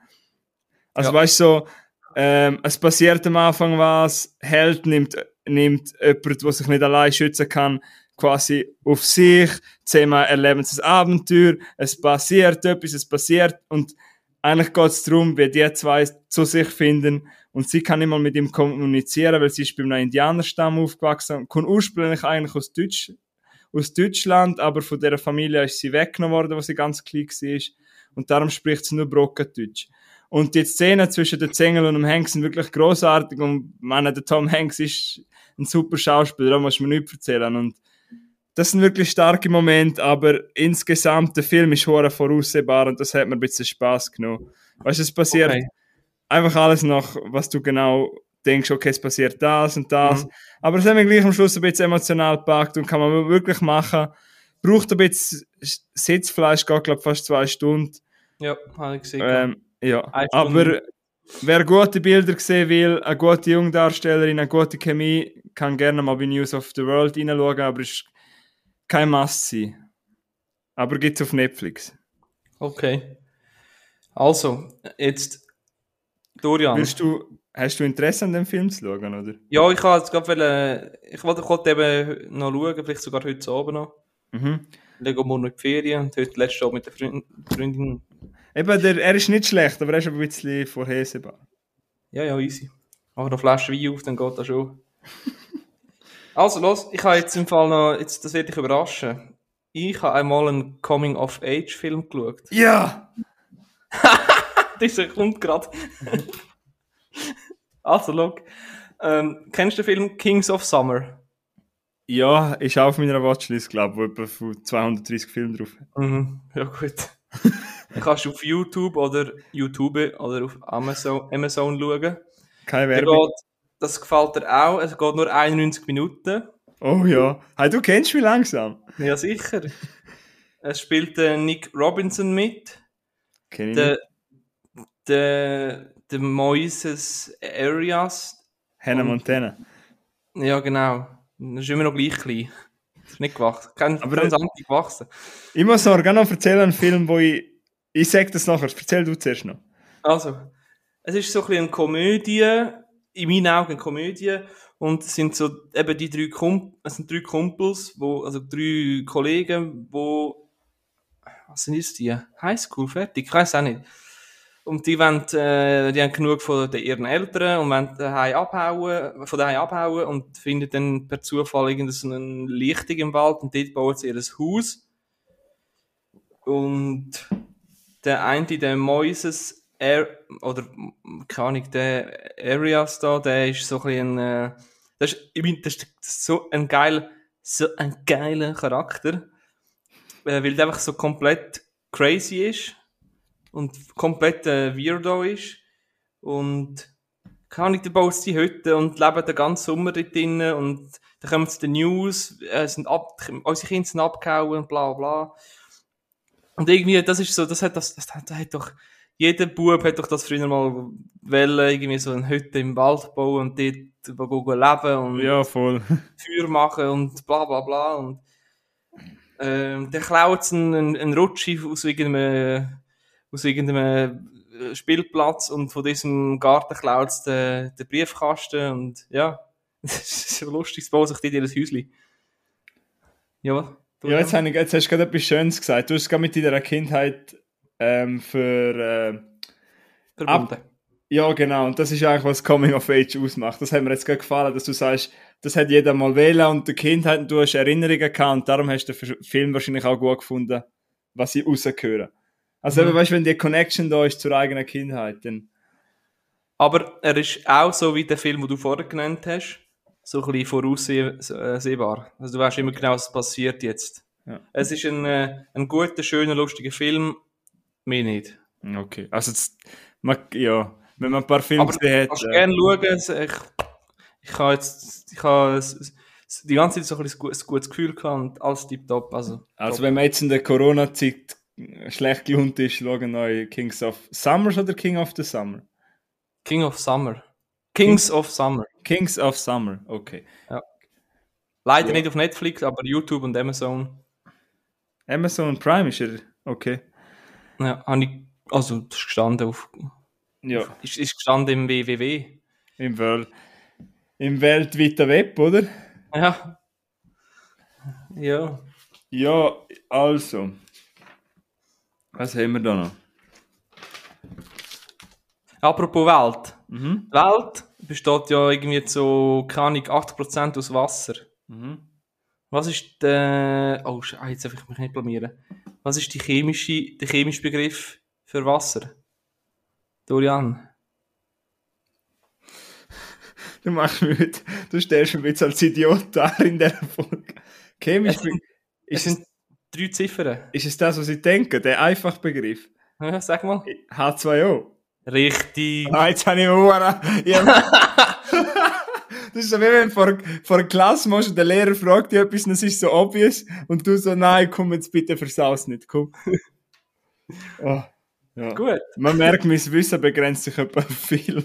Also Ja. weißt du, so, ähm, es passiert am Anfang was, Held nimmt, nimmt jemand, der sich nicht allein schützen kann, quasi auf sich, zusammen erleben sie ein Abenteuer, es passiert etwas, es passiert und eigentlich geht es darum, wie die zwei zu sich finden und sie kann mal mit ihm kommunizieren, weil sie ist bei einem Indianerstamm aufgewachsen kommt ursprünglich eigentlich aus, Deutsch, aus Deutschland, aber von der Familie ist sie weggenommen worden, wo sie ganz klein war und darum spricht sie nur Brockendeutsch. Und die Szenen zwischen den Zengel und dem Hanks sind wirklich großartig und meine, der Tom Hanks ist ein super Schauspieler, da muss man nichts erzählen und das sind wirklich starke Momente, aber insgesamt der Film ist hoher voraussehbar und das hat mir ein bisschen Spaß genommen. Weißt du, es passiert Okay. Einfach alles noch, was du genau denkst, okay, es passiert das und das. Mhm. Aber es hat mich gleich am Schluss ein bisschen emotional gepackt und kann man wirklich machen. Braucht ein bisschen Sitzfleisch, geht glaube fast zwei Stunden. Ja, habe ich gesehen. Ähm, ja, aber wer gute Bilder sehen will, eine gute Jungdarstellerin, eine gute Chemie, kann gerne mal bei News of the World reinschauen, aber ist kein Must sein. Aber gibt's auf Netflix. Okay. Also, jetzt Dorian. Willst du, hast du Interesse an dem Film zu schauen, oder? Ja, ich wollte jetzt gerade wollen, ich wollte eben noch schauen, vielleicht sogar heute Abend noch. Mhm. Lego morgen in die Ferien und heute letzte Abend mit der Freund, Freundin. Eben, der, er ist nicht schlecht, aber er ist ein bisschen vorhersehbar. Ja, ja, easy. Mach noch eine Flasche Wein auf, dann geht das schon. also, los, ich habe jetzt im Fall noch, jetzt, das werde ich überraschen. Ich habe einmal einen Coming-of-Age-Film geschaut. Ja! Dieser kommt gerade. also, look. Ähm, kennst du den Film Kings of Summer? Ja, ist auch auf meiner Watchlist, glaube ich, wo etwa von 230 Filme drauf. Mhm, ja gut. Kannst du auf YouTube oder YouTube oder auf Amazon, Amazon schauen. Keine Werbung. geht, das gefällt dir auch. Es geht nur 91 Minuten. Oh ja. Hey, du kennst mich langsam. Ja, sicher. Es spielt der Nick Robinson mit. Kenn ich Der. Der, der Moises Arias. Hannah und- Montana. Ja, genau. Er ist immer noch gleich klein. Ist nicht gewachsen. Kein Aber- ganz anti gewachsen. Ich muss noch gerne noch erzählen, einen Film, wo ich... Ich sag das nachher. Erzähl du zuerst noch. Also, es ist so ein bisschen eine Komödie, in meinen Augen eine Komödie, und es sind so eben die drei Kump es sind drei Kumpels, wo, also drei Kollegen, wo, was sind jetzt die? Highschool, fertig? Ich weiß auch nicht. Und die wollen, äh, die haben genug von den, ihren Eltern und wollen daheim abhauen, von daheim abhauen und finden dann per Zufall irgendeine so eine Lichtung im Wald und dort bauen sie ihr Haus. Und der eine, der Moises Air, oder, keine Ahnung, der Arias da, der ist so ein bisschen, äh, das ist, ich meine, das ist so ein geil, so ein geiler Charakter, äh, weil der einfach so komplett crazy ist und komplett äh, Weirdo ist und keine Ahnung, der baut die Hütte und leben den ganzen Sommer dort drinnen und dann kommen zu den News, äh, sind ab, unsere Kinder sind abgehauen und bla bla. Und irgendwie, das ist so, das hat das, das, hat, das hat doch, jeder Bub hat doch das früher mal wollen, irgendwie so eine Hütte im Wald bauen und dort leben und Ja, voll. Feuer machen und bla bla bla und ähm, der klaut sich einen, einen Rutschi aus irgendeinem, aus irgendeinem äh, Spielplatz und von diesem Garten klaut es den, den Briefkasten und ja, das ist so lustig, es baut sich dort ihr Häuschen. Ja, du- Ja, jetzt, ich, jetzt hast du gerade etwas Schönes gesagt. Du hast gerade mit deiner Kindheit ähm, für... Äh, verbunden. ja, genau. Und das ist eigentlich, was Coming of Age ausmacht. Das hat mir jetzt gerade gefallen, dass du sagst, das hat jeder mal wählen und der Kindheit, und du hast Erinnerungen gehabt und darum hast du den Film wahrscheinlich auch gut gefunden, was sie rausgehören. Also, Mhm. eben, weißt du, wenn die Connection da ist zur eigenen Kindheit, dann... Aber er ist auch so wie der Film, den du vorher genannt hast, so ein bisschen voraussehbar. Also du weißt immer genau, was passiert jetzt. Ja. Es ist ein, äh, ein guter, schöner, lustiger Film, mehr nicht. Okay. Also, das, man, ja, wenn man ein paar Filme Aber gesehen Kannst hat... du Äh, gerne schauen, es- ich, ich habe jetzt ich habe die ganze Zeit so ein, ein gutes- Gefühl gehabt und alles tipptopp. Also, also, top. wenn man jetzt in der Corona-Zeit schlecht gelohnt ist, schauen neue Kings of Summers oder King of the Summer? King of Summer. Kings of Summer. Kings of Summer, okay. Leider Ja. nicht auf Netflix, aber YouTube und Amazon. Amazon Prime ist er, okay. Ja, habe ich, also das ist gestanden auf, Ja, ist, ist gestanden im WWW. im, World, im weltweiten Web, oder? Ja. Ja. Ja, also. Was haben wir da noch? Apropos Welt. Mhm. Die Welt besteht ja irgendwie zu, keine Ahnung, 80% aus Wasser. Mhm. Was ist der... Oh, ah, jetzt darf ich mich nicht blamieren. Was ist die chemische, der chemische Begriff für Wasser? Dorian? Du machst mich du stellst mich jetzt als Idiot da in der Folge. Chemisch, Es sind, es, sind drei Ziffern. ist es das, was ich denke? Der einfache Begriff? Ja, sag mal. H2O. Richtig. Ah, jetzt habe ich. Ja. Das ist so wie wenn du vor, vor der Klasse musst und der Lehrer fragt dich etwas und es ist so obvious und du so, nein, komm jetzt bitte versaus nicht, komm. Oh, ja. Gut. Man merkt, mein Wissen begrenzt sich etwa Film.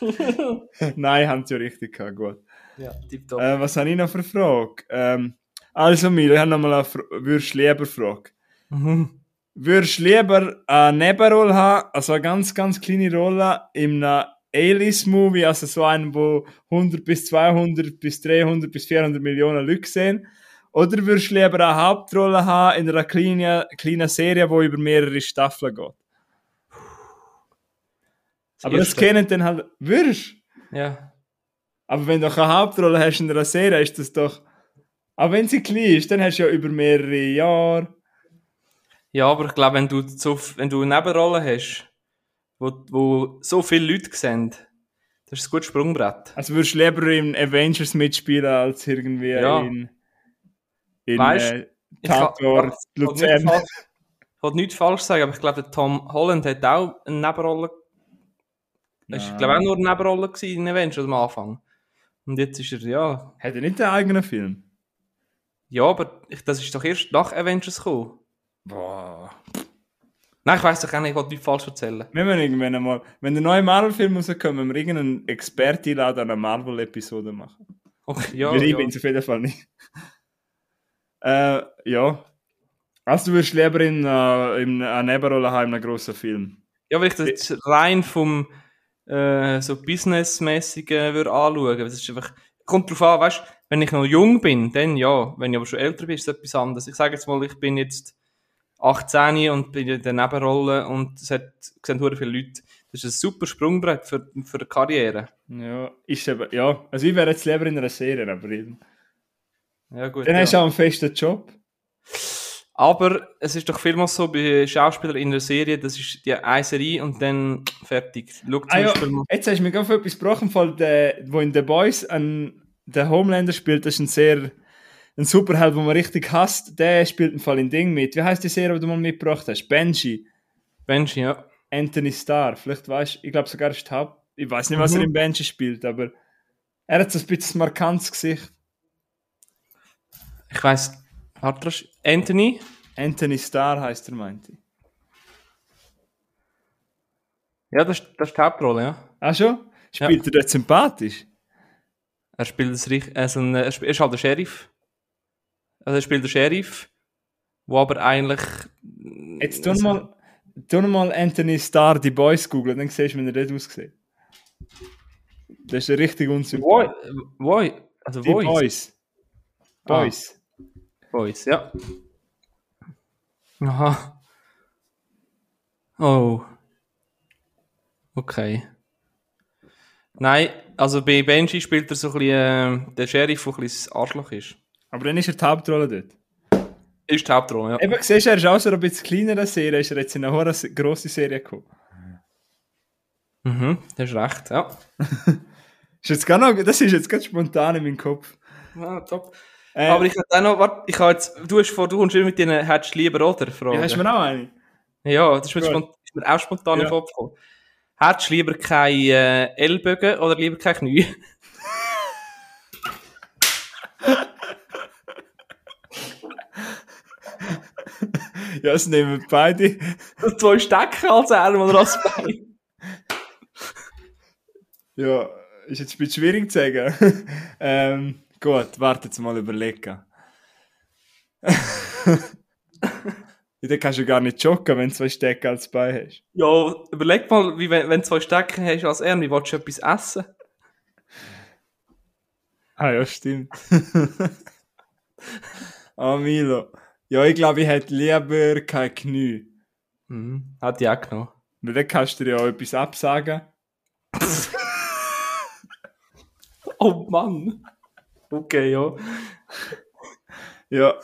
nein, haben sie ja richtig gehabt, gut. Ja, tipptopp. Äh, was habe ich noch für eine Frage? Ähm, also, Milo, ich habe noch mal eine würdest lieber Frage. Mhm. Würdest du lieber eine Nebenrolle haben, also eine ganz, ganz kleine Rolle in einem A-List-Movie, also so einen, wo 100 bis 200 bis 300 bis 400 Millionen Leute sehen? Oder würdest du lieber eine Hauptrolle haben in einer kleinen, kleinen Serie, die über mehrere Staffeln geht? Aber das kennen dann halt, würdest Ja. Aber wenn du keine Hauptrolle hast in einer Serie, ist das doch. Aber wenn sie klein ist, dann hast du ja über mehrere Jahre. Ja, aber ich glaube, wenn du so, wenn du eine Nebenrolle hast, wo, wo so viele Leute sehen, das ist ein gutes Sprungbrett. Also würdest du lieber in Avengers mitspielen als irgendwie Ja. in. in Weißt, äh, Tatort Luzern. ich will nichts falsch sagen, aber ich glaube, der Tom Holland hat auch eine Nebenrolle. Das war, glaube ich, auch nur eine Nebenrolle in Avengers am Anfang. Und jetzt ist er, ja. Hat er nicht einen eigenen Film? Ja, aber ich, das ist doch erst nach Avengers gekommen. Boah. Nein, ich weiß doch auch nicht, ich will nichts falsch erzählen. Wir müssen irgendwann einmal, wenn der neue Marvel-Film rauskommt, müssen wir irgendeinen Experten einladen, eine Marvel-Episode machen. Okay, ja, Weil ich ja. bin auf jeden Fall nicht. äh, ja. Also du würdest lieber in, äh, in eine Nebenrolle haben in einem grossen Film. Ja, weil ich das jetzt rein vom äh, so Businessmäßigen würde anschauen. Das ist einfach, kommt drauf an, weißt wenn ich noch jung bin, dann ja. Wenn ich aber schon älter bin, ist es etwas anderes. Ich sage jetzt mal, ich bin jetzt 18 und bin in der Nebenrolle und es hat, sehen hure viele Leute. Das ist ein super Sprungbrett für, für eine Karriere. Ja, ist eben, ja. Also ich wäre jetzt lieber in einer Serie, aber eben. Ja, gut. Dann ja. hast du auch einen festen Job. Aber es ist doch vielmals so bei Schauspielern in der Serie, das ist die eine Serie und dann fertig. Schau zum Ah, ja. Jetzt hast du mir gerade etwas gebrochen, wo in The Boys ein, der Homelander spielt, das ist ein sehr ein Superheld, den man richtig hasst. Der spielt im Fall in Ding mit. Wie heißt die Serie, die du mal mitgebracht hast? Benji. Benji, ja. Anthony Starr. Vielleicht weißt du, ich glaube sogar ist Haupt. Ich weiß nicht, was Mhm. er in Benji spielt, aber er hat so ein bisschen markantes Gesicht. Ich weiss, hat er Anthony? Anthony Starr heißt er, meinte ich. Ja, das, ist- das ist die Hauptrolle, ja. Ah, schon? Spielt er dort sympathisch? Er spielt das also ein, er ist halt der Sheriff. Also er spielt den Sheriff, wo aber eigentlich. Jetzt tu mal, tu mal Anthony Starr die Boys googeln, dann siehst du, wie er dort aussieht. Das ist richtig Wo, unsympathisch. wo, also Die. Boys. Boys. Voice, ja. Aha. Oh. Okay. Nein, also bei Benji spielt er so ein bisschen äh, der Sheriff, der ein bisschen Arschloch ist. Aber dann ist er die Hauptrolle dort. Ist die Hauptrolle, ja. Eben, siehst du, er ist auch so ein bisschen kleinere Serie, ist er jetzt in eine hohe, grosse Serie gekommen. Mhm, das ist recht, ja. Ist jetzt gar noch, das ist jetzt ganz spontan in meinem Kopf. ja top. Äh, Aber ich hätte auch noch, warte, ich habe jetzt, du hast vor, du immer mit deinen hättest lieber oder Fragen. ja, hast du mir auch eine? Ja, das ist mir, ist mir auch spontan in Ja. den Kopf gekommen. Hättest du lieber keine äh, Ellbogen oder lieber keine Knie? Ja, das nehmen beide. Zwei Stecken als Arm oder als Bein? Ja, ist jetzt ein bisschen schwierig zu sagen. ähm, gut, warte jetzt mal überlegen. ja, dann kannst du gar nicht joggen, wenn du zwei Stecken als Bein hast. Ja, überleg mal, wie wenn, wenn du zwei Stecken hast als Arm, wie willst du etwas essen? Ah ja, stimmt. Ah, Milo. Ja, ich glaube, ich hätte lieber kein Knie. Mhm. Hat die auch genommen. Weil dann kannst du dir ja auch etwas absagen. Oh Mann. Okay, ja. Ja.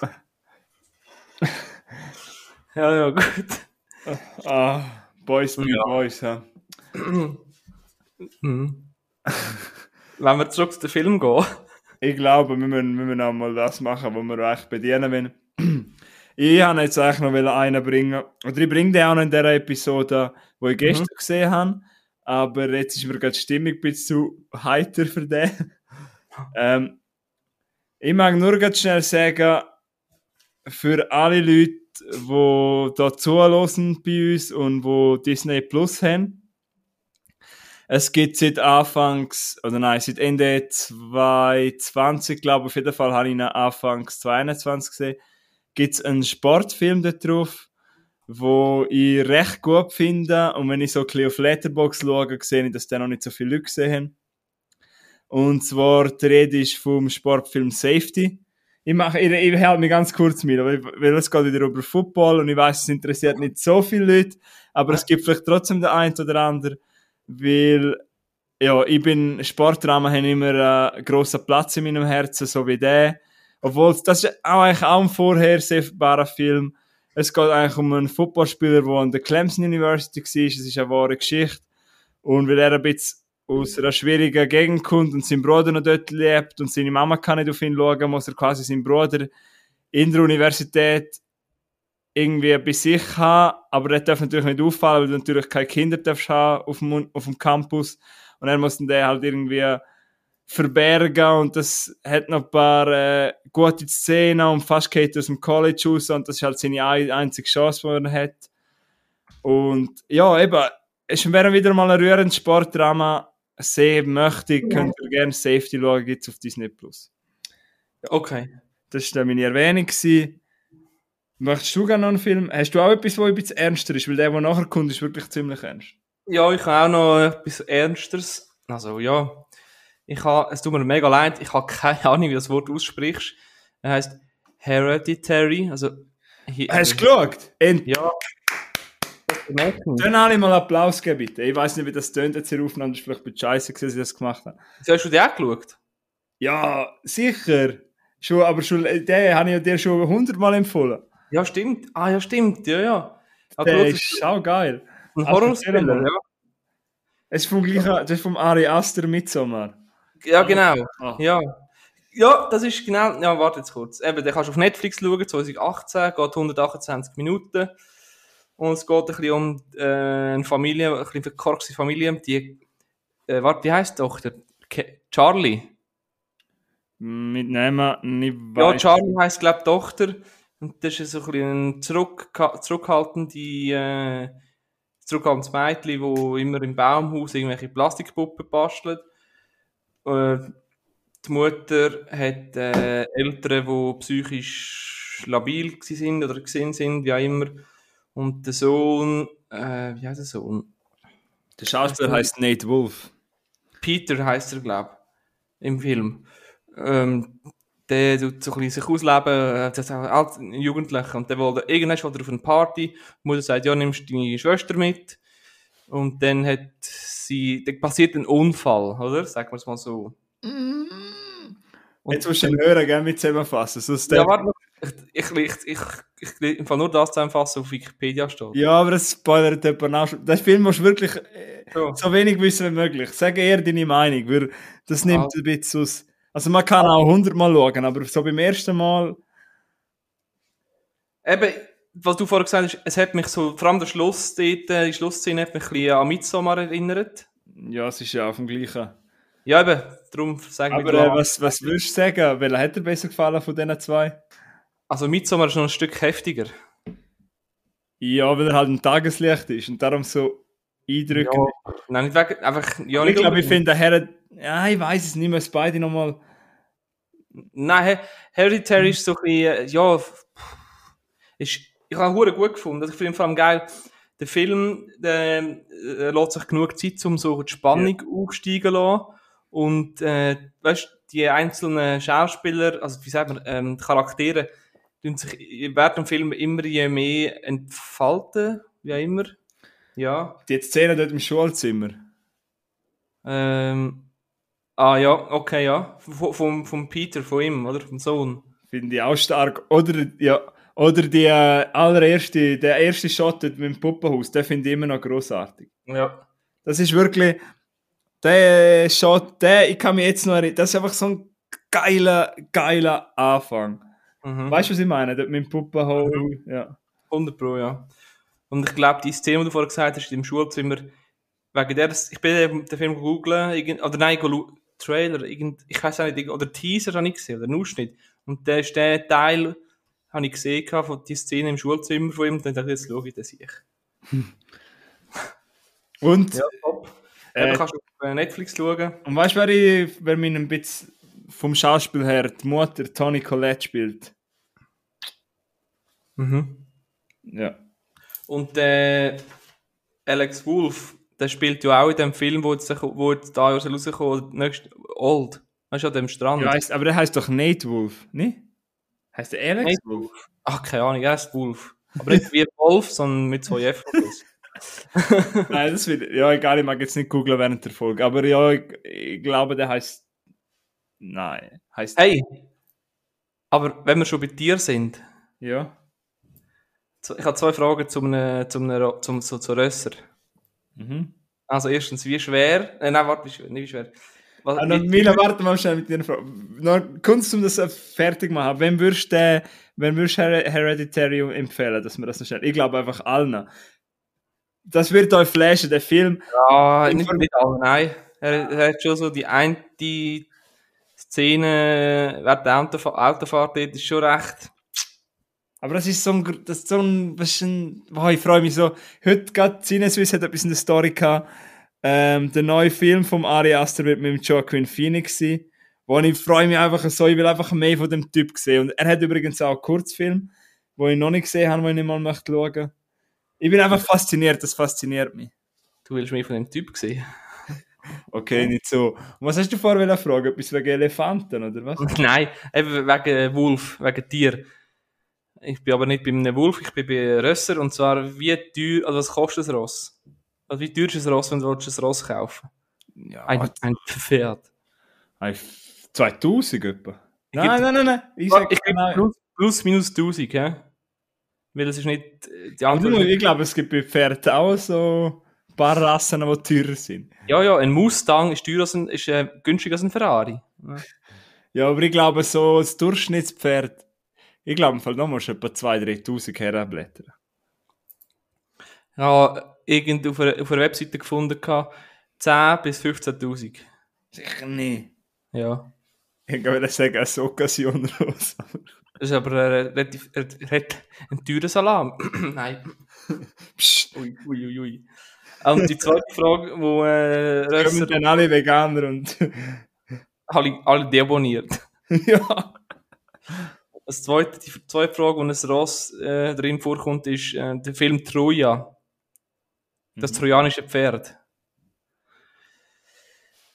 Ja, ja, gut. Ah, Boys be Ja. Boys, ja. Mhm. Wenn wir zurück zu Film gehen. Ich glaube, wir müssen, wir müssen auch mal das machen, was wir eigentlich bedienen wollen. Ich habe jetzt eigentlich noch einen bringen. Oder ich bringe den auch noch in der Episode, die ich gestern gesehen habe. Aber jetzt ist mir gerade die Stimmung ein bisschen zu heiter für den. ähm, ich mag nur ganz schnell sagen, für alle Leute, die da zuhören bei uns und die Disney Plus haben, es gibt seit Anfangs, oder nein, seit Ende 2020, glaube ich, auf jeden Fall habe ich ihn Anfangs 2021 gesehen, gibt es einen Sportfilm dort drauf, wo ich recht gut finde. Und wenn ich so ein bisschen auf Letterboxd schaue, sehe ich, dass da noch nicht so viele Leute gesehen haben. Und zwar, die Rede ist vom Sportfilm Safety. Ich, mache, ich, ich halte mich ganz kurz mit, weil, es geht wieder über Football und ich weiß, es interessiert nicht so viele Leute, aber es gibt vielleicht trotzdem den einen oder anderen, weil ja, ich bin Sportdrama haben immer einen grossen Platz in meinem Herzen, so wie der. Obwohl, das ist auch eigentlich auch ein vorhersehbarer Film. Es geht eigentlich um einen Footballspieler, der an der Clemson University war. Es ist eine wahre Geschichte. Und weil er ein bisschen aus einer schwierigen Gegend kommt und sein Bruder noch dort lebt und seine Mama kann nicht auf ihn schauen, muss er quasi seinen Bruder in der Universität irgendwie bei sich haben, aber der darf natürlich nicht auffallen, weil du natürlich keine Kinder darfst haben auf dem, auf dem Campus. Und er muss den halt irgendwie verbergen. Und das hat noch ein paar äh, gute Szenen und fast geht er aus dem College raus. Und das ist halt seine ein- einzige Chance, die er hat. Und ja, eben, es wäre wieder mal ein rührendes Sportdrama sehen möchte, könnt ihr gerne Safety schauen, gibt es auf Disney+. Plus. Okay. Das war dann meine Erwähnung. Gewesen. Möchtest du gerne noch einen Film? Hast du auch etwas, was ein bisschen ernster ist? Weil der, der nachher kommt, ist wirklich ziemlich ernst. Ja, ich habe auch noch etwas Ernsteres. Also, ja. Ich habe, es tut mir mega leid, ich habe keine Ahnung, wie das Wort aussprichst. Er heißt Hereditary. Also, he- Hast du geschaut? Ja. Dann alle mal Applaus geben, bitte. Ich weiß nicht, wie das tönt jetzt hier aufeinander. Das ist vielleicht ein bisschen scheiße, gewesen, dass ich das gemacht habe. So, Hast du die auch geschaut? Ja, sicher. Schon, aber schon, äh, den habe ich dir schon hundertmal empfohlen. Ja, stimmt. Ah, ja, stimmt. Ja, ja. Aber Der das ist sau geil. ein erzähl mal. ja. Es ist vom gleichen, das ist vom Ari Aster Midsommar. Ja, genau. Ah. Ja. Ja, das ist genau. Ja, warte jetzt kurz. Eben, den kannst du auf Netflix schauen, 2018, geht 128 Minuten. Und es geht ein bisschen um äh, eine Familie, ein bisschen verkorkste Familie, die. Äh, warte, wie heisst die Tochter? Ke Charlie. Mit Namen nicht Ja, weiß. Charlie heisst, glaube ich, Tochter. Und das ist so ein bisschen ein zurück, zurückhaltende, äh, zurückhaltendes Mädchen, wo immer im Baumhaus irgendwelche Plastikpuppen bastelt. Äh, die Mutter hat äh, Eltern, die psychisch labil sind oder gesehen sind, wie auch immer. Und der Sohn, äh, wie heißt der Sohn? Der Schauspieler heißt Nate Wolf. Peter heißt er, glaube ich, im Film. Ähm, der tut so ein bisschen sich ausleben, äh, das ist auch alt Jugendlicher, und der wollte, irgendwann will er auf eine Party, die Mutter sagt, ja, nimmst deine Schwester mit, und dann hat sie, dann passiert ein Unfall, oder? Sagen wir es mal so. Und Jetzt musst du den hören, gerne mit zusammenfassen. Sonst ja, warte ich, ich, ich, ich, ich, ich nur das zusammenfassen, auf Wikipedia steht. ja, aber das spoilert jemand auch. Das Film musst du wirklich äh, So. so wenig wissen wie möglich. Sag eher deine Meinung, weil das nimmt Ah. ein bisschen aus. Also man kann auch hundertmal schauen, aber so beim ersten Mal, Eben, was du vorher gesagt hast, es hat mich so, vor allem der Schluss dort, äh, die Schlussszene hat mich ein bisschen an Midsommar erinnert. ja, es ist ja auf dem gleichen. Ja, eben, darum sagen Aber wir äh, was, was würdest du sagen? Welcher hat dir besser gefallen von diesen zwei? Also Midsommar ist noch ein Stück heftiger. Ja, weil er halt ein Tageslicht ist und darum so eindrückend. Nein, nicht wegen, einfach, ja, ich glaube, ich finde, der Herr, ja, ich weiß es nicht mehr, es beide nochmal. Nein, Her- Hereditary ist so ein bisschen, äh, ja, ist, ich habe hure gut gefunden. Also ich finde vor allem geil, der Film, der äh, lässt sich genug Zeit, um so die Spannung aufsteigen zu lassen. Und, äh, weißt die einzelnen Schauspieler, also wie sagt man, ähm, die Charaktere, tun sich während dem Film immer je mehr entfalten, wie auch immer. Ja. Die Szene dort im Schulzimmer. Ähm, ah ja, okay, ja. Vom, vom, vom Peter, von ihm, oder? Vom Sohn. Finde ich auch stark. Oder, ja, oder die äh, allererste, der erste Shot mit dem Puppenhaus, den finde ich immer noch großartig. Ja. Das ist wirklich, der Shot, der, ich kann mich jetzt noch erinnern, das ist einfach so ein geiler, geiler Anfang. Mhm. Weißt du, was ich meine? Dort mit dem Puppenhaus, ja. 100 Pro, ja. Und ich glaube, die Szene, die du vorher gesagt hast, im Schulzimmer, wegen der, ich bin den Film googeln, oder nein, go Trailer, irgend, ich weiß auch nicht, oder Teaser habe ich gesehen, oder einen Ausschnitt. Und der ist der Teil, habe ich gesehen, von die Szene im Schulzimmer von ihm, und dann dachte ich, jetzt schaue ich das ich. Und, Ja, top. Äh, Eben kannst du auf äh, Netflix schauen. und weißt du, wer, ich, wer mir ein bisschen vom Schauspiel her die Mutter Toni Collette spielt? Mhm. Ja. Und der Alex Wolf, der spielt ja auch in dem Film, wo jetzt, wo jetzt da rauskommt, nächst Old. Weißt du, an dem Strand. ja heisst, aber der heißt doch Nate Wolf, ne? Heißt der Alex Nate Wolf? Ach, keine Ahnung, er heißt Wolf. Aber nicht wie Wolf, sondern mit zwei F. Nein, das will Ja, egal, ich mag jetzt nicht googeln während der Folge. Aber ja, ich, ich glaube, der heißt. Nein. Heißt. hey! Aber wenn wir schon bei dir sind, Ja. Ich habe zwei Fragen zum, äh, zum, zum, zum, so, zu Rösser. Mhm. Also erstens, wie schwer? Äh, nein, warte, wie schwer, nicht wie schwer. Was, Ah, wie, noch, Mila, warte mal schnell mit dir. Noch Kunst, um das fertig zu machen. Wenn würdest du äh, wenn würdest Her Hereditary empfehlen, dass wir das so schnell. Ich glaube einfach allen. Das wird euch flashen, der Film. Ja, nicht, nicht alle, nein. Er, er hat schon so die eine die Szene während der Autofahrt, Autofahrt dort ist schon recht. Aber das ist so ein, das ist so ein, ein wow, ich freue mich so. Heute gerade Cineswiss hat etwas in der Story gehabt. Ähm, der neue Film vom Ari Aster wird mit dem Joaquin Phoenix sein. Wo ich freue mich einfach so, ich will einfach mehr von dem Typ sehen. Und er hat übrigens auch einen Kurzfilm, wo ich noch nicht gesehen habe, wo ich nicht mal möchte schauen. Ich bin einfach fasziniert, das fasziniert mich. Du willst mehr von dem Typ sehen. Okay, nicht so. Und was hast du vorher fragen? Etwas wegen Elefanten, oder was? Nein, eben wegen Wolf, wegen Tier. Ich bin aber nicht bei einem Wolf, ich bin bei Rösser und zwar wie teuer, also was kostet ein Ross? Also wie teuer ist ein Ross, wenn du willst, ein Ross kaufen Ja, Ein, ein Pferd. ein 2000 etwa. Nein, nein, nein, nein. Ich sag, ich gebe nein. plus, plus minus 1000, ja? Weil es ist nicht äh, die andere. ich glaube, es gibt bei Pferden auch so ein paar Rassen, die teurer sind. Ja, ja, ein Mustang ist teurer als ein, ist äh, günstiger als ein Ferrari. Ja. Ja, aber ich glaube, so das Durchschnittspferd, ich glaube, im Fall da musst du etwa 2'000, 3'000 herblättern. Ja, irgend auf einer, auf einer Webseite gefunden gehabt, 10 bis 15.000. Sicher nicht. Ja. Ich würde sagen, eine Occasion raus. Das ist aber ein relativ ein, teurer Salam. Nein. Psst, Ui, ui, ui, ui. Und die zweite Frage, wo äh, kommen Rösser dann alle Veganer und alle, alle deabonniert. ja. Das zweite, die zweite Frage, wo ein Ross äh, drin vorkommt, ist äh, der Film Troja. Das trojanische Pferd.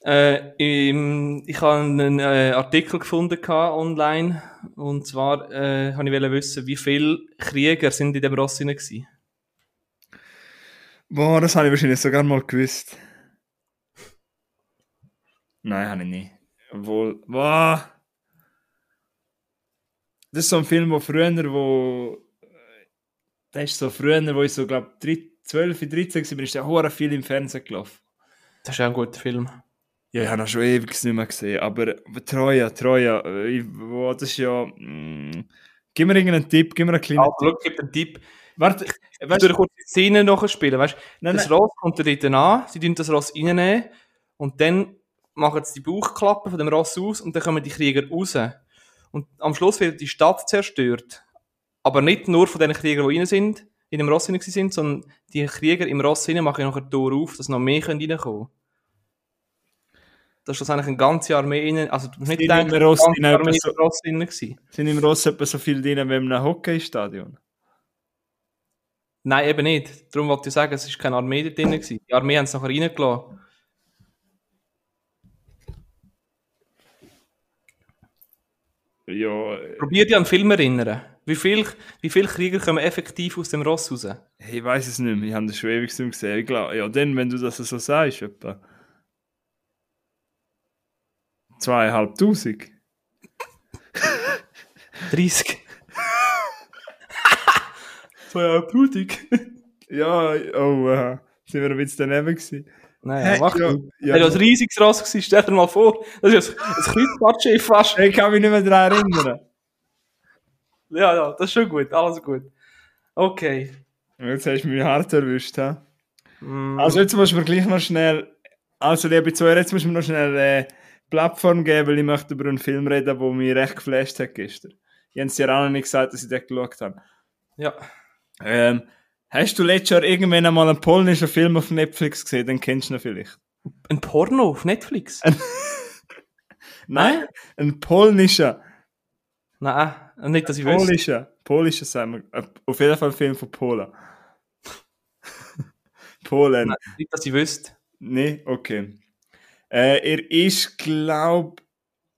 Äh, im, ich habe einen äh, Artikel gefunden gehabt online und zwar äh, habe ich wissen, wie viele Krieger sind in dem Ross drin gewesen. Boah, das habe ich wahrscheinlich sogar mal gewusst. Nein, habe ich nicht. Obwohl, boah. Das ist so ein Film, wo früher, wo. Das ist so früher, wo ich so, glaube 12, 13 war, bin ich da viel im Fernsehen gelaufen. Das ist ja ein guter Film. Ja, ich habe ihn schon ewig nicht mehr gesehen. Aber aber Troja, Troja, äh, ich, wo, das ist ja. Mm, gib mir irgendeinen Tipp, gib mir einen kleinen Also, schau, ich gebe den Tipp. Warte, Ich weißt würde kurz die Szene nachspielen, weißt Nein, Das nein. Ross kommt da dort an, sie tun das Ross reinnehmen und dann machen sie die Bauchklappe von dem Ross aus und dann kommen die Krieger raus. Und am Schluss wird die Stadt zerstört. Aber nicht nur von den Kriegern, die rein sind, in dem Ross rein sind, sondern die Krieger im Ross rein machen noch ein Tor auf, dass noch mehr reinkommen können. Da ist das eigentlich ein ganzes Jahr mehr rein. Also, du musst nicht denken, im Ross ein Jahr mehr so- Ross drin gewesen. sind im Ross etwa so viel drin wie in einem Hockeystadion? Nein, eben nicht. Darum wollte ich sagen, es war keine Armee da drin. gewesen. Die Armee haben es nachher reingelassen. Ja, äh, Probier dich an den Film erinnern. Wie viel, wie viele Krieger kommen effektiv aus dem Ross raus? ich weiß es nicht mehr. Ich habe das schon ewig gesehen. Ich glaube, ja, dann, wenn du das so sagst, etwa zweieinhalbtausend. 30. Zweieinhalbtausend. Ja, oh, äh, sind wir ein bisschen daneben gewesen. Nein, Hä, ja, mach ja, du. ja. Wenn du ein riesiges Ross gewesen, stell dir mal vor, das ist ein, ein Kreuzfahrtschiff fast. Ich kann mich nicht mehr daran erinnern. Ja, ja, das ist schon gut, alles gut. Okay. Jetzt hast du mich hart erwischt, hä? Mm, Also jetzt musst du mir gleich noch schnell, also liebe Zuhörer, jetzt musst du mir noch schnell eine Plattform geben, weil ich möchte über einen Film reden, der mich recht geflasht hat gestern. Ich habe es dir auch noch nicht gesagt, dass ich den geschaut habe. ja. Ähm, hast du letztes Jahr irgendwann einmal einen polnischen Film auf Netflix gesehen? Den kennst du noch vielleicht. Ein Porno auf Netflix? Nein, ein polnischer. Nein, nicht, dass ich wüsste. Polischer. Polischer sagen wir. Äh, Auf jeden Fall ein Film von Polen. Polen. Nein, nicht, dass ich wüsste. Nee, okay. Äh, er ist, glaub,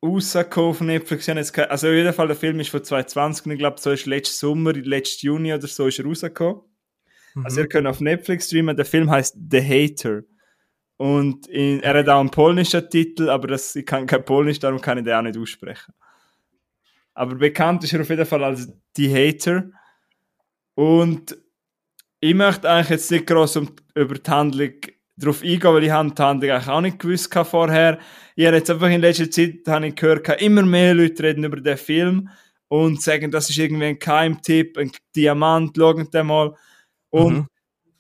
rausgekommen auf Netflix. Ich Also, auf jeden Fall, der Film ist von 2020 und ich glaube, so ist letzten Sommer, letzten Juni oder so ist er rausgekommen. Also, Mhm. ihr könnt auf Netflix streamen. Der Film heißt The Hater. Und in, er hat auch einen polnischen Titel, aber das, ich kann kein Polnisch, darum kann ich den auch nicht aussprechen. Aber bekannt ist er auf jeden Fall als The Hater. Und ich möchte eigentlich jetzt nicht groß um, über die Handlung drauf eingehen, weil ich habe die Handlung eigentlich auch nicht gewusst vorher. Ich habe jetzt einfach in letzter Zeit habe ich gehört, immer mehr Leute reden über den Film und sagen, das ist irgendwie ein Keimtipp, ein Diamant, schaut den mal. Und Mhm.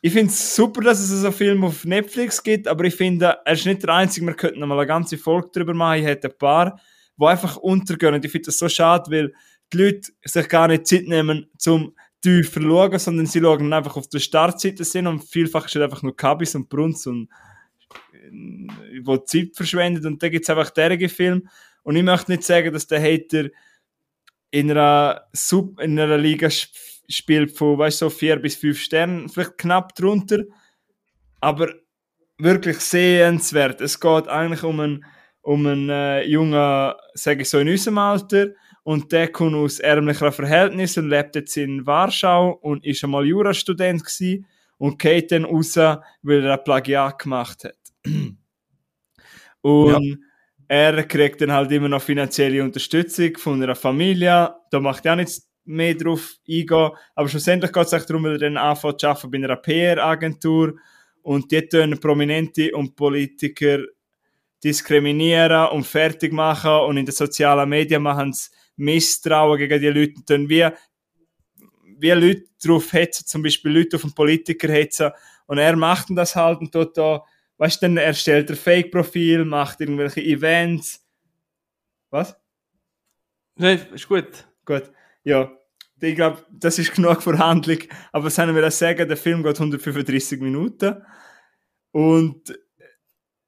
ich finde es super, dass es so einen Film auf Netflix gibt, aber ich finde, er ist nicht der einzige, wir könnten mal eine ganze Folge darüber machen. Ich hätte ein paar, die einfach untergehen. Und ich finde das so schade, weil die Leute sich gar nicht Zeit nehmen, zum tiefer zu schauen, sondern sie schauen einfach auf der Startseite sind und vielfach steht einfach nur Kabis und Brunz und äh, wo die Zeit verschwendet und da gibt es einfach derige Film und ich möchte nicht sagen, dass der Hater in einer, Sub in einer Liga sp spielt von, weißt du, so vier bis fünf Sternen, vielleicht knapp drunter, aber wirklich sehenswert. Es geht eigentlich um einen, um einen äh, jungen, sage ich so, in unserem Alter und der kommt aus ärmlicheren Verhältnissen und lebt jetzt in Warschau und ist einmal Jurastudent gsi und geht dann raus, weil er ein Plagiat gemacht hat. Und er kriegt dann halt immer noch finanzielle Unterstützung von einer Familie. Da macht er auch nicht mehr drauf eingehen. Aber schlussendlich geht es auch darum, weil er dann anfängt zu arbeiten bei einer PR-Agentur und die tun Prominente und Politiker diskriminieren und fertig machen und in den sozialen Medien machen sie Misstrauen gegen die Leute und dann wie, wie Leute drauf hetzen, zum Beispiel Leute auf einen Politiker hetzen und er macht das halt und tut da, weißt du, dann erstellt er Fake-Profil, macht irgendwelche Events. Was? Nee, ist gut. Gut, ja. Ich glaube, das ist genug Verhandlung. Aber was haben wir das sagen? Der Film geht 135 Minuten. Und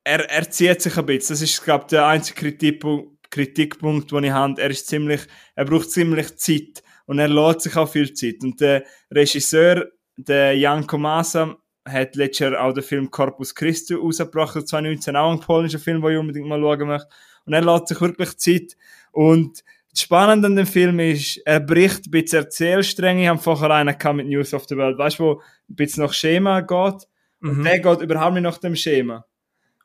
er, er zieht sich ein bisschen. Das ist, glaube ich, der einzige Kritikpunkt, Kritikpunkt, den ich habe. Er ist ziemlich, er braucht ziemlich Zeit. Und er lädt sich auch viel Zeit. Und der Regisseur, der Janko Masa, hat letztes Jahr auch den Film Corpus Christi rausgebracht, 2019, auch ein polnischer Film, den ich unbedingt mal schauen möchte. Und er lädt sich wirklich Zeit. Und das Spannende an dem Film ist, er bricht ein bisschen Erzählstränge. Ich habe vorher einen mit News of the World, weißt du, wo ein bisschen nach Schema geht. Und Mhm. der geht überhaupt nicht nach dem Schema.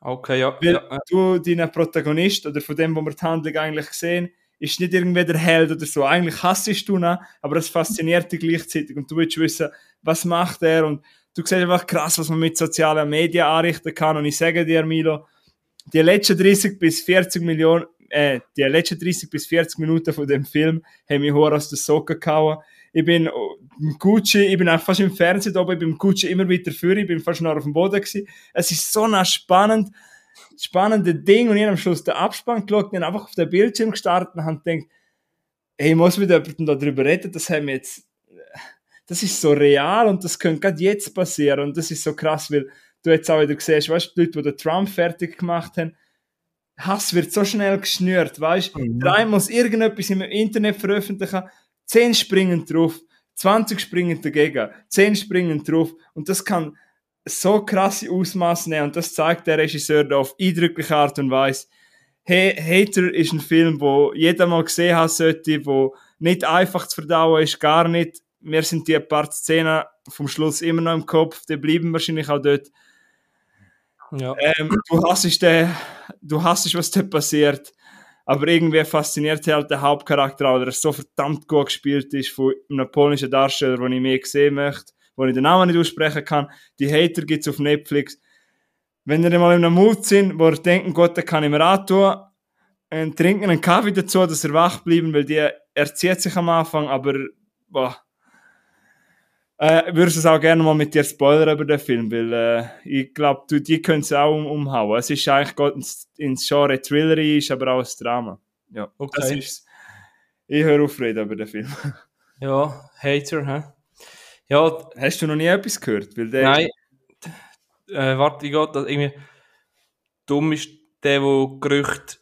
Okay, ja. Weil ja. du, dein Protagonist, oder von dem, wo wir die Handlung eigentlich sehen, ist nicht irgendwie der Held oder so. Eigentlich hassest du ihn, aber es fasziniert dich gleichzeitig. Und du willst wissen, was macht er? Und du siehst einfach krass, was man mit sozialen Medien anrichten kann. Und ich sage dir, Milo, die letzten 30 bis 40 Millionen, äh, die letzten 30 bis 40 Minuten von dem Film haben mich hoch aus den Socken gehauen. Ich bin oh, im Gucci, ich bin auch fast im Fernsehen da oben, ich bin im Gucci immer weiter für, ich bin fast noch auf dem Boden gewesen. Es ist so ein spannend, spannende Ding und ich habe am Schluss den Abspann geschaut und einfach auf den Bildschirm gestartet und habe gedacht, hey, ich muss mit jemandem darüber reden, das haben wir jetzt, das ist so real und das könnte gerade jetzt passieren und das ist so krass, weil du jetzt auch wieder siehst, weißt du, die Leute, die den Trump fertig gemacht haben, Hass wird so schnell geschnürt, weißt du? Mhm. Der eine muss irgendetwas im Internet veröffentlichen, 10 springen drauf, 20 springen dagegen, 10 springen drauf und das kann so krasse Ausmaße nehmen und das zeigt der Regisseur da auf eindrückliche Art und Weise. hey, Hater ist ein Film, wo jeder mal gesehen haben sollte, wo nicht einfach zu verdauen ist, gar nicht. Mir sind die paar Szenen vom Schluss immer noch im Kopf, die bleiben wahrscheinlich auch dort. Ja. Ähm, du hasst den, du hasst, was da passiert. Aber irgendwie fasziniert halt der Hauptcharakter auch, der so verdammt gut gespielt ist von einem polnischen Darsteller, den ich mehr sehen möchte, wo ich den Namen nicht aussprechen kann. Die Hater gibt es auf Netflix. Wenn ihr mal in einem Mut sind, wo ihr denkt, Gott, den kann ich mir antun, und trinken einen Kaffee dazu, dass er wach bleiben, weil die erzieht sich am Anfang, aber boah, äh, würde es auch gerne mal mit dir spoilern über den Film, weil äh, ich glaube, du, die können es auch um, umhauen. Es ist eigentlich gut ins, ins Genre Thriller, ist aber auch ein Drama. Ja, Okay. das ist Ich höre auf reden über den Film. Ja, Hater, hä? Ja, Hast du noch nie etwas gehört? Weil der nein. Äh, warte, wie geht das? Irgendwie. Dumm ist der, der Gerüchte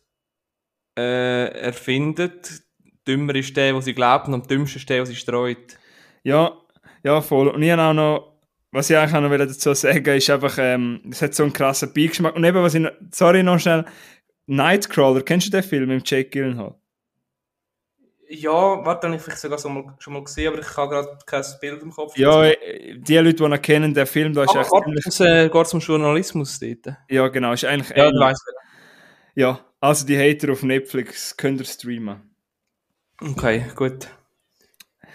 äh, erfindet. Dümmer ist der, der sie glaubt. Und am dümmsten ist der, der sie streut. Ja, ja, voll. Und ich habe auch noch, was ich eigentlich auch noch dazu sagen will, ist einfach, ähm, es hat so einen krassen Beigeschmack. Und eben, was ich noch, sorry noch schnell, Nightcrawler, kennst du den Film mit Jake Gyllenhaal? Ja, warte, habe ich vielleicht sogar so mal, schon mal gesehen, aber ich habe gerade kein Bild im Kopf. Ja, die Leute, die ihn kennen, der Film, da ist Ah, echt ziemlich, es äh, geht zum Journalismus dort. ja genau, ist eigentlich, Ja, du weißt ja, also die Hater auf Netflix könnt ihr streamen. Okay, gut.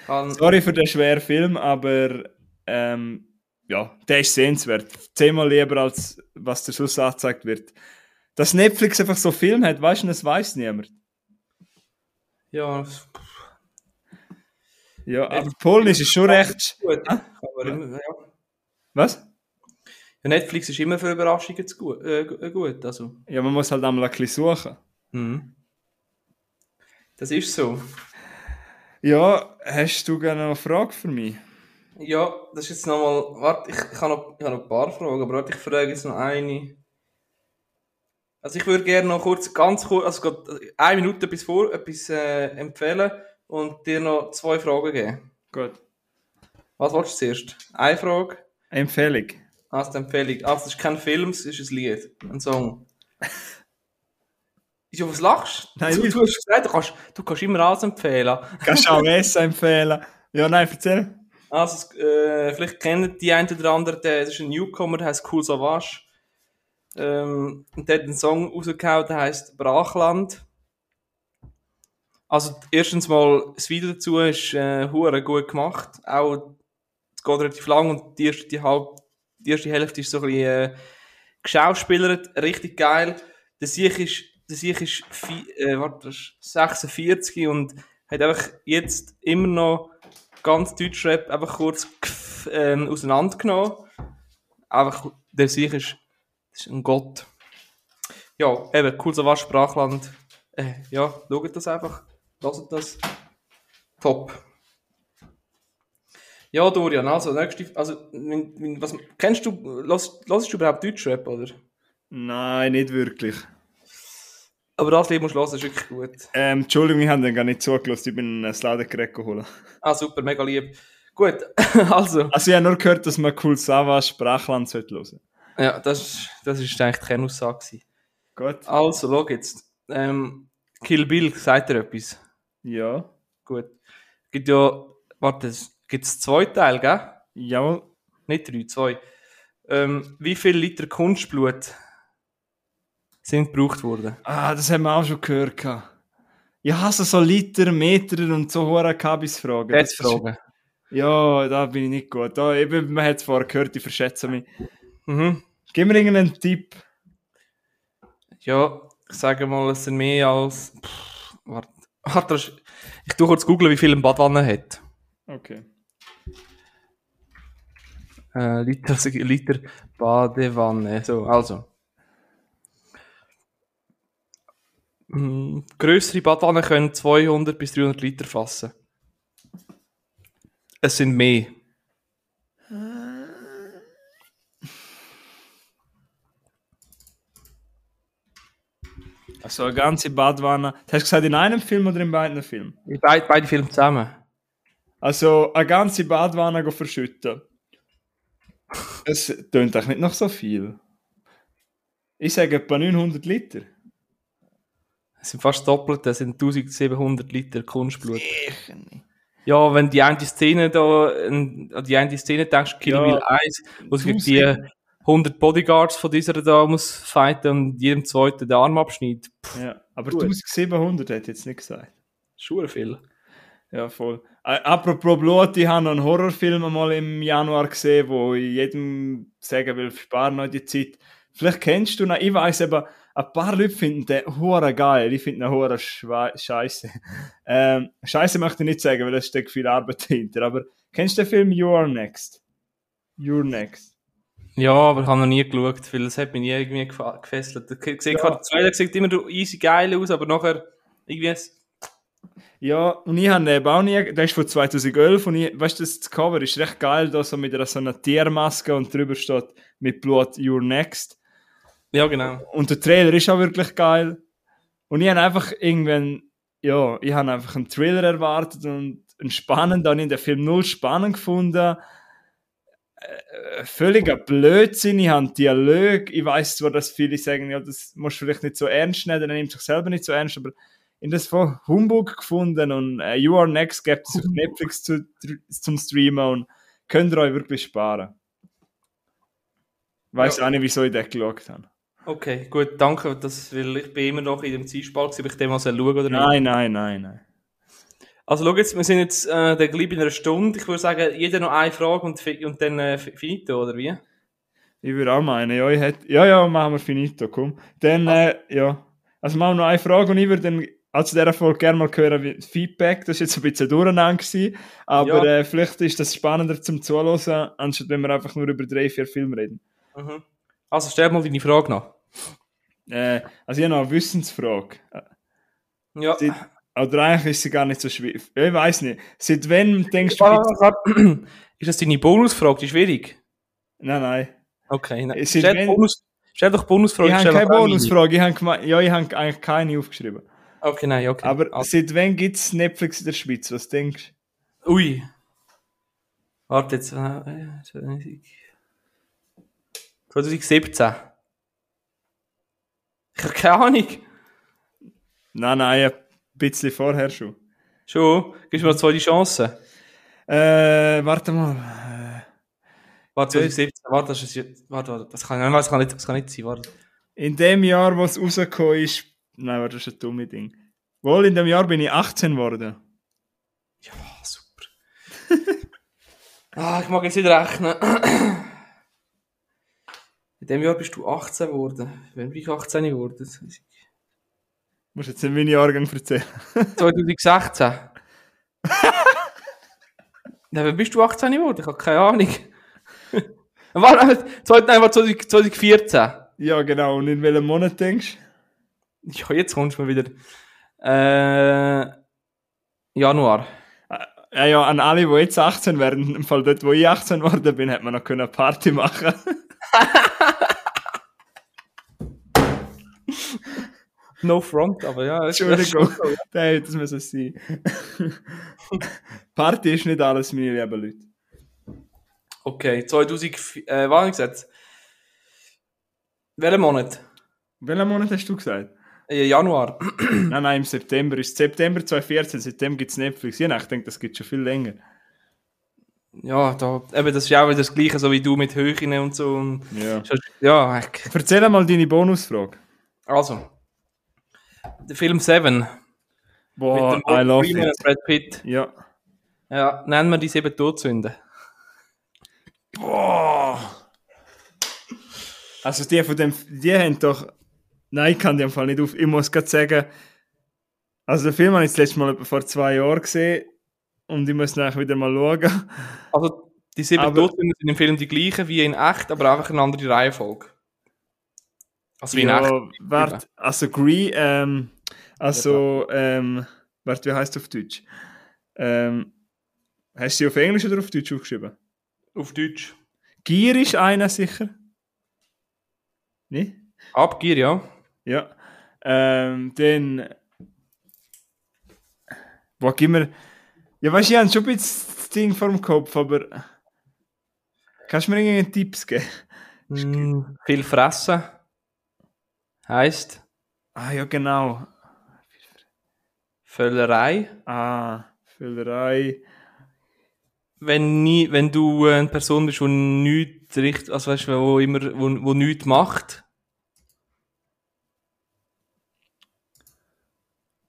Sorry für den schweren Film, aber ähm, ja, der ist sehenswert. Zehnmal lieber als was der sonst angezeigt wird. Dass Netflix einfach so Film hat, weißt du, das weiß niemand. ja, Ja, aber Polnisch ist schon recht. gut. Man immer, ja. Was? Ja, Netflix ist immer für Überraschungen zu gut, äh, äh, gut also. Ja, man muss halt einmal ein bisschen suchen. Mhm. Das ist so. Ja, hast du gerne noch eine Frage für mich? Ja, das ist jetzt nochmal. Warte, ich, ich habe noch, ich habe noch ein paar Fragen, aber warte, ich frage jetzt noch eine. Also ich würde gerne noch kurz, ganz kurz, also gerade eine Minute bis vor etwas äh, empfehlen und dir noch zwei Fragen geben. Gut. Was willst du zuerst? Eine Frage, Empfehlung. also die Empfehlung. Also das ist kein Film, es ist ein Lied, ein Song. Wieso, was lachst Nein, du? Du hast gesagt, du kannst, du kannst immer alles empfehlen. Kannst auch Essen empfehlen? Ja, nein, erzähl. Also, äh, vielleicht kennen die einen oder anderen, der, ist ein Newcomer, der heißt Cool Savage. Ähm, und der hat einen Song rausgehauen, der heißt Brachland. Also, erstens mal, das Video dazu ist äh, gut gemacht. Auch, es geht relativ lang und die erste, die halb, die erste Hälfte ist so ein bisschen äh, geschauspielert, richtig geil. Der Sieg ist, der Sieg ist, äh, warte, ist 46 und hat einfach jetzt immer noch ganz Deutschrap einfach kurz ähm, auseinandergenommen. Einfach, der Sieg ist, ist ein Gott. Ja, eben, cool so was, Sprachland. Äh, ja, schaut das einfach. Lasst das. Top. Ja, Dorian, also, nächste, also, was, kennst du, hörst du überhaupt Deutschrap, oder? Nein, nicht wirklich. Aber das Lied musst du hören, ist wirklich gut. Ähm, Entschuldigung, ich habe den gar nicht zugelassen. Ich bin ein Ladegerät geholt. Ah, super, mega lieb. Gut, also. Also, ich habe nur gehört, dass man cool Savas Sprachland sollte hören. Ja, das, das ist eigentlich die Kernaussage. gewesen. Gut. Also, schau jetzt. Ähm, Kill Bill, sagt er etwas? Ja. Gut. Gibt ja, warte, es gibt zwei Teile, gell? Jawohl. Nicht drei, zwei. Ähm, wie viel Liter Kunstblut sind gebraucht worden? Ah, das haben wir auch schon gehört. gehabt. Ich hasse so Liter, Meter und so hohe Kabisfragen. Jetzt fragen. Ja, da bin ich nicht gut. Da, eben, man hat es vorher gehört, ich verschätze mich. Mhm. Gib mir irgendeinen Tipp. Ja, ich sage mal, es sind mehr als. Pff, warte, warte, ich tue kurz googeln, wie viel ein Badwanne hat. Okay. Äh, Liter, Liter Badewanne. So, also. Mm, grössere Badwannen können 200 bis 300 Liter fassen. Es sind mehr. Also eine ganze Badwanne. Hast du gesagt, in einem Film oder in beiden Filmen? Beide, beide Filme zusammen. Also eine ganze Badwanne verschütten. Es tönt eigentlich nicht noch so viel. Ich sage etwa 900 Liter. Es sind fast doppelt, das sind 1700 Liter Kunstblut. Sicher nicht. Ja, wenn die eine Szene da, an die eine Szene denkst, Kill Ja, Bill 1, wo tausend- die 100 Bodyguards von dieser da muss fighten und jedem zweiten den Arm abschneidet. Ja, aber Gut. 1700 hat jetzt nicht gesagt. schon viel. Ja, voll. Äh, apropos Blut, ich habe noch einen Horrorfilm mal im Januar gesehen, wo ich jedem sagen will, sparen noch die Zeit. Vielleicht kennst du ihn, ich weiß aber, ein paar Leute finden den hure geil, ich finde ihn hure scheiße. Ähm, scheiße möchte ich nicht sagen, weil es steckt viel Arbeit dahinter, aber kennst du den Film You're Next? You're Next. Ja, aber ich habe noch nie geschaut, weil es hat mich nie irgendwie gefesselt. Ich sehe gerade, der Trailer sieht immer easy geil aus, aber nachher irgendwie Ja, und ich habe den eben auch nie, der ist von 2011 und ich, weißt du, das Cover ist recht geil, da so mit einer, so einer Tiermaske und drüber steht mit Blut You're Next. Ja, genau. Und der Trailer ist auch wirklich geil. Und ich habe einfach irgendwann, ja, ich habe einfach einen Thriller erwartet und einen spannenden, habe ich den Film null spannend gefunden. Äh, völliger Blödsinn, ich habe Dialog, ich weiß zwar, dass viele sagen, ja, das musst du vielleicht nicht so ernst nehmen, er nimmt sich selber nicht so ernst, aber in das von Humbug gefunden und äh, You Are Next gibt es auf Netflix zu, zum Streamen und könnt ihr euch wirklich sparen. Weiß Ja. auch nicht, wieso ich den geschaut habe. Okay, gut, danke, das, weil ich bin immer noch in dem Zielspalt, ob ich den mal schauen oder nicht. Nein, nein, nein, nein. Also schau jetzt, wir sind jetzt äh, der gleich in einer Stunde. Ich würde sagen, jeder noch eine Frage und, und dann äh, fi- finito, oder wie? Ich würde auch meinen, ja, ich hätte, ja, ja, machen wir finito, komm. Dann, äh, ja. Also machen wir noch eine Frage und ich würde dann, also dieser Folge gerne mal hören, wie Feedback, das war jetzt ein bisschen durcheinander gewesen, aber Ja. äh, vielleicht ist das spannender zum Zuhören, anstatt wenn wir einfach nur über drei, vier Filme reden. Mhm. Also stell mal deine Frage noch. Äh, also ich habe noch eine Wissensfrage. Ja. Sie- Oder eigentlich ist sie gar nicht so schwierig. Ich weiß nicht. Seit wann denkst du... Ah. Ist das deine Bonusfrage? Die ist schwierig. Nein, nein. Okay, nein. Es sind Stell, wenn- Bonus, stell doch Bonusfrage. Ich habe keine. Bonusfrage. Ich habe ja, ich habe eigentlich keine aufgeschrieben. Okay, nein, okay. Aber Also, seit wann gibt es Netflix in der Schweiz? Was denkst du? ui. Warte jetzt. Äh, 2000 2017. Ich habe keine Ahnung. Nein, nein, ein bisschen vorher schon. Schon? Gibst du mir noch zweite Chance? Äh, warte mal. Warte, 2017. Warte, das ist. Warte, warte. Das kann, nein, das kann, nicht, das kann nicht sein. Warte. In dem Jahr, wo es rausgekommen ist. Nein, warte, das ist ein dummes Ding. Wohl, in dem Jahr bin ich 18 geworden. Ja, super. ah, ich mag jetzt nicht rechnen. In dem Jahr bist du 18 geworden. Wann bin ich 18 geworden? Das ich. Du musst jetzt nicht meinen Jahrgang erzählen. 2016. ja, wann bist du 18 geworden? Ich habe keine Ahnung. Warte, zwei- nein, 20- 2014. Ja, genau. Und in welchem Monat denkst Ja, jetzt kommst du mal wieder. Äh, Januar. du? Ja, ja, an alle, die jetzt 18 werden, im Fall dort, wo ich 18 geworden bin, hätte man noch eine Party machen No front, aber ja. Entschuldigung, ist schon so. das hätte es müssen sein. Party ist nicht alles, meine lieben Leute. Okay, 2000, äh, was habe ich gesagt? Welchen Monat? Welchen Monat hast du gesagt? Äh, Januar. nein, nein, im September. Ist September 2014, seitdem gibt es Netflix. Ja, ich denke, das gibt schon viel länger. Ja, da, eben, das ist ja auch wieder das Gleiche, so wie du mit Höhen und so. Ja. ja, ich- Erzähl mal deine Bonusfrage. also. Der Film Seven. Boah, mit dem I love Freeman it. Brad Pitt. Ja. Ja, nennen wir die sieben Todsünden. Boah. Also die von dem, die haben doch, nein, ich kann die am Fall nicht auf, ich muss gerade sagen, also den Film habe ich das letzte Mal etwa vor zwei Jahren gesehen und ich muss nachher wieder mal schauen. Also, die sieben Aber- Todsünden sind im Film die gleichen wie in echt, aber einfach eine andere Reihenfolge. Also wie. Ja, warte, also Green, ähm, also, ähm, warte, wie heißt auf Deutsch? Ähm, hast du sie auf Englisch oder auf Deutsch aufgeschrieben? Auf Deutsch. Gier ist einer sicher? Ne? Abgier, ja. Ja. Ähm, dann. Wo gib mir. Ja, weißt du, ich habe schon ein bisschen das Ding vor dem Kopf, aber. Kannst du mir irgendwelche Tipps geben? Mm, viel fressen. Heißt. Ah, ja, genau. Völlerei. Ah, Füllerei. Wenn, nie, wenn du eine Person bist, die nichts richtig, also weißt du, wo immer, wo, wo nichts macht.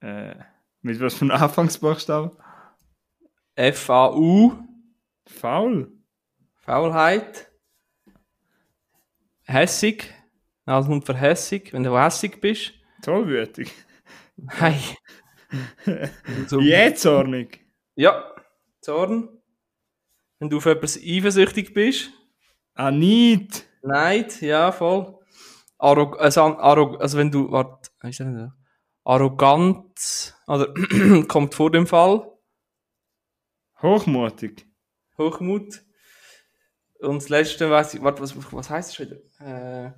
Äh, mit was für einem Anfangsbuchstaben? F-A-U. Faul. Faulheit. Hässig. Also Hund für hässig, wenn du hässig bist. Tollwütig. Nein. So- Jähzornig. Ja. Zorn. Wenn du auf etwas eifersüchtig bist. Ah, Neid. Neid, ja, voll. Arrog also, arrog also wenn du, warte? Arrogant, oder kommt vor dem Fall. Hochmutig. Hochmut. Und das letzte, weiß ich, warte, was, was heißt das wieder? Äh,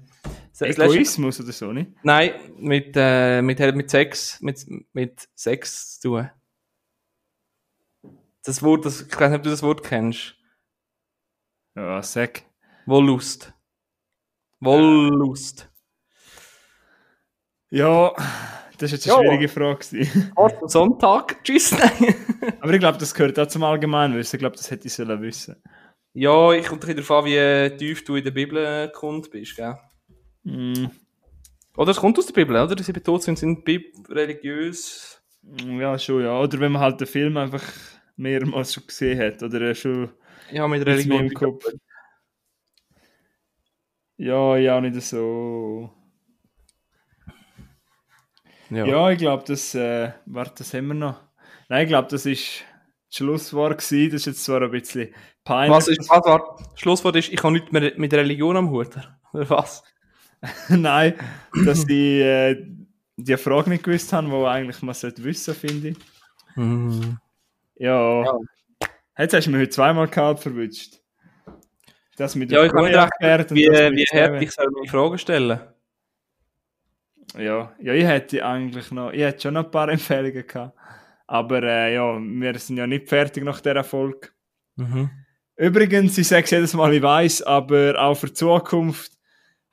Egoismus oder so, nicht? Nein, mit, äh, mit, mit Sex, mit, mit Sex zu tun. Das Wort, das, ich weiß nicht, ob du das Wort kennst. Ja, sag. Wollust. Wollust. Ja, das ist jetzt eine Ja. schwierige Frage. am Sonntag. Tschüss. Aber ich glaube, das gehört auch zum Allgemeinwissen. Ich glaube, das hätte ich sollen wissen. ja, ich bisschen darauf an, wie tief du in der Bibel gekommen bist, gell? Mm, Oder es kommt aus der Bibel, oder? Die sieben Todsünden sind Bib religiös. ja, schon, ja. Oder wenn man halt den Film einfach mehrmals schon gesehen hat. Oder er schon Ja, mit Religion. im Kopf. Ja, ja, nicht so. Ja. Ja, ich glaube, das, äh, warte, das haben wir noch. Nein, ich glaube, das ist das Schlusswort gewesen. Das ist jetzt zwar ein bisschen peinlich. Was ist, was war, Schlusswort ist, ich habe nichts mehr mit Religion am Hut. Oder was? Nein, dass ich äh, die Frage nicht gewusst habe, die eigentlich man sollte wissen, finde ich. Mhm. Ja. Ja. Jetzt hast du mich heute zweimal kalt verwünscht. Das mit Ja, ich habe nicht Projekt gedacht, wie, und das mit wie Steven. heftig soll ich Fragen stellen. Ja, ja, ich hätte eigentlich noch, ich hätte schon noch ein paar Empfehlungen gehabt. Aber äh, ja, wir sind ja nicht fertig nach dieser Folge. Mhm. Übrigens, ich sage es jedes Mal, ich weiß, aber auch für die Zukunft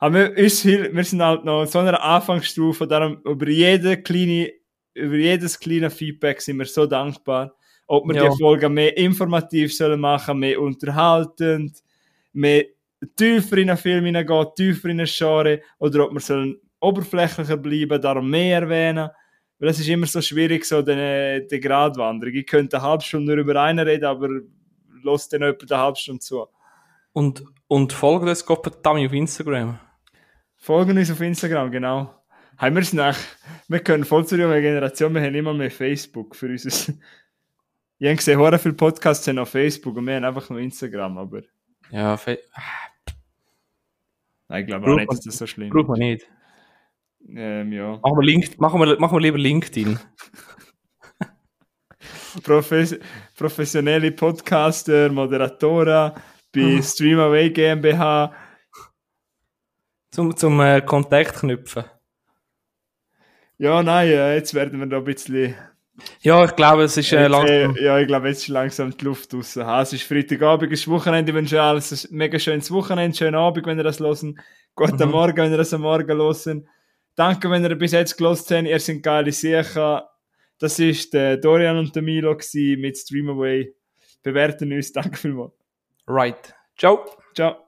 haben wir uns viel, wir sind halt noch in so einer Anfangsstufe, darum über jede kleine, über jedes kleine Feedback sind wir so dankbar. Ob wir Ja. die Folgen mehr informativ sollen machen, mehr unterhaltend, mehr tiefer in einen Film hineingehen, tiefer in ein Genre, oder ob wir sollen oberflächlicher bleiben, darum mehr erwähnen. Weil es ist immer so schwierig, so die, die Gratwanderung. Ich könnte eine halbe Stunde nur über einen reden, aber los dann etwa eine halbe Stunde zu. Und, und folgt uns Gottverdammt auf Instagram. Folgen uns auf Instagram, genau. Haben wir es nach, wir können voll zu jungen Generation, wir haben immer mehr Facebook für uns. Ich habe gesehen, viele Podcasts sind auf Facebook und wir haben einfach nur Instagram, aber Ja, fe- nein, ich glaube auch nicht, dass das so schlimm braucht man nicht. Ähm, ja. Machen wir, Link, machen wir, machen wir lieber LinkedIn. Profes professionelle Podcaster, Moderatoren bei Streamaway GmbH. Zum, zum äh, Kontakt knüpfen. Ja, nein, äh, jetzt werden wir da ein bisschen. Ja, ich glaube, es ist äh, Jetzt, langsam. äh, ja, ich glaube, jetzt ist langsam die Luft raus. Ha, es ist Freitagabend, es ist Wochenende. Ich wünsche alles ein mega schönes Wochenende, schönen Abend, wenn ihr das hören. Guten Mhm. Morgen, wenn ihr das am Morgen hören. Danke, wenn ihr bis jetzt gelost habt. Ihr seid geile Sicher. Das ist der Dorian und der Milo mit Streamaway. Bewerten uns. Danke vielmals. Right. Ciao. Ciao.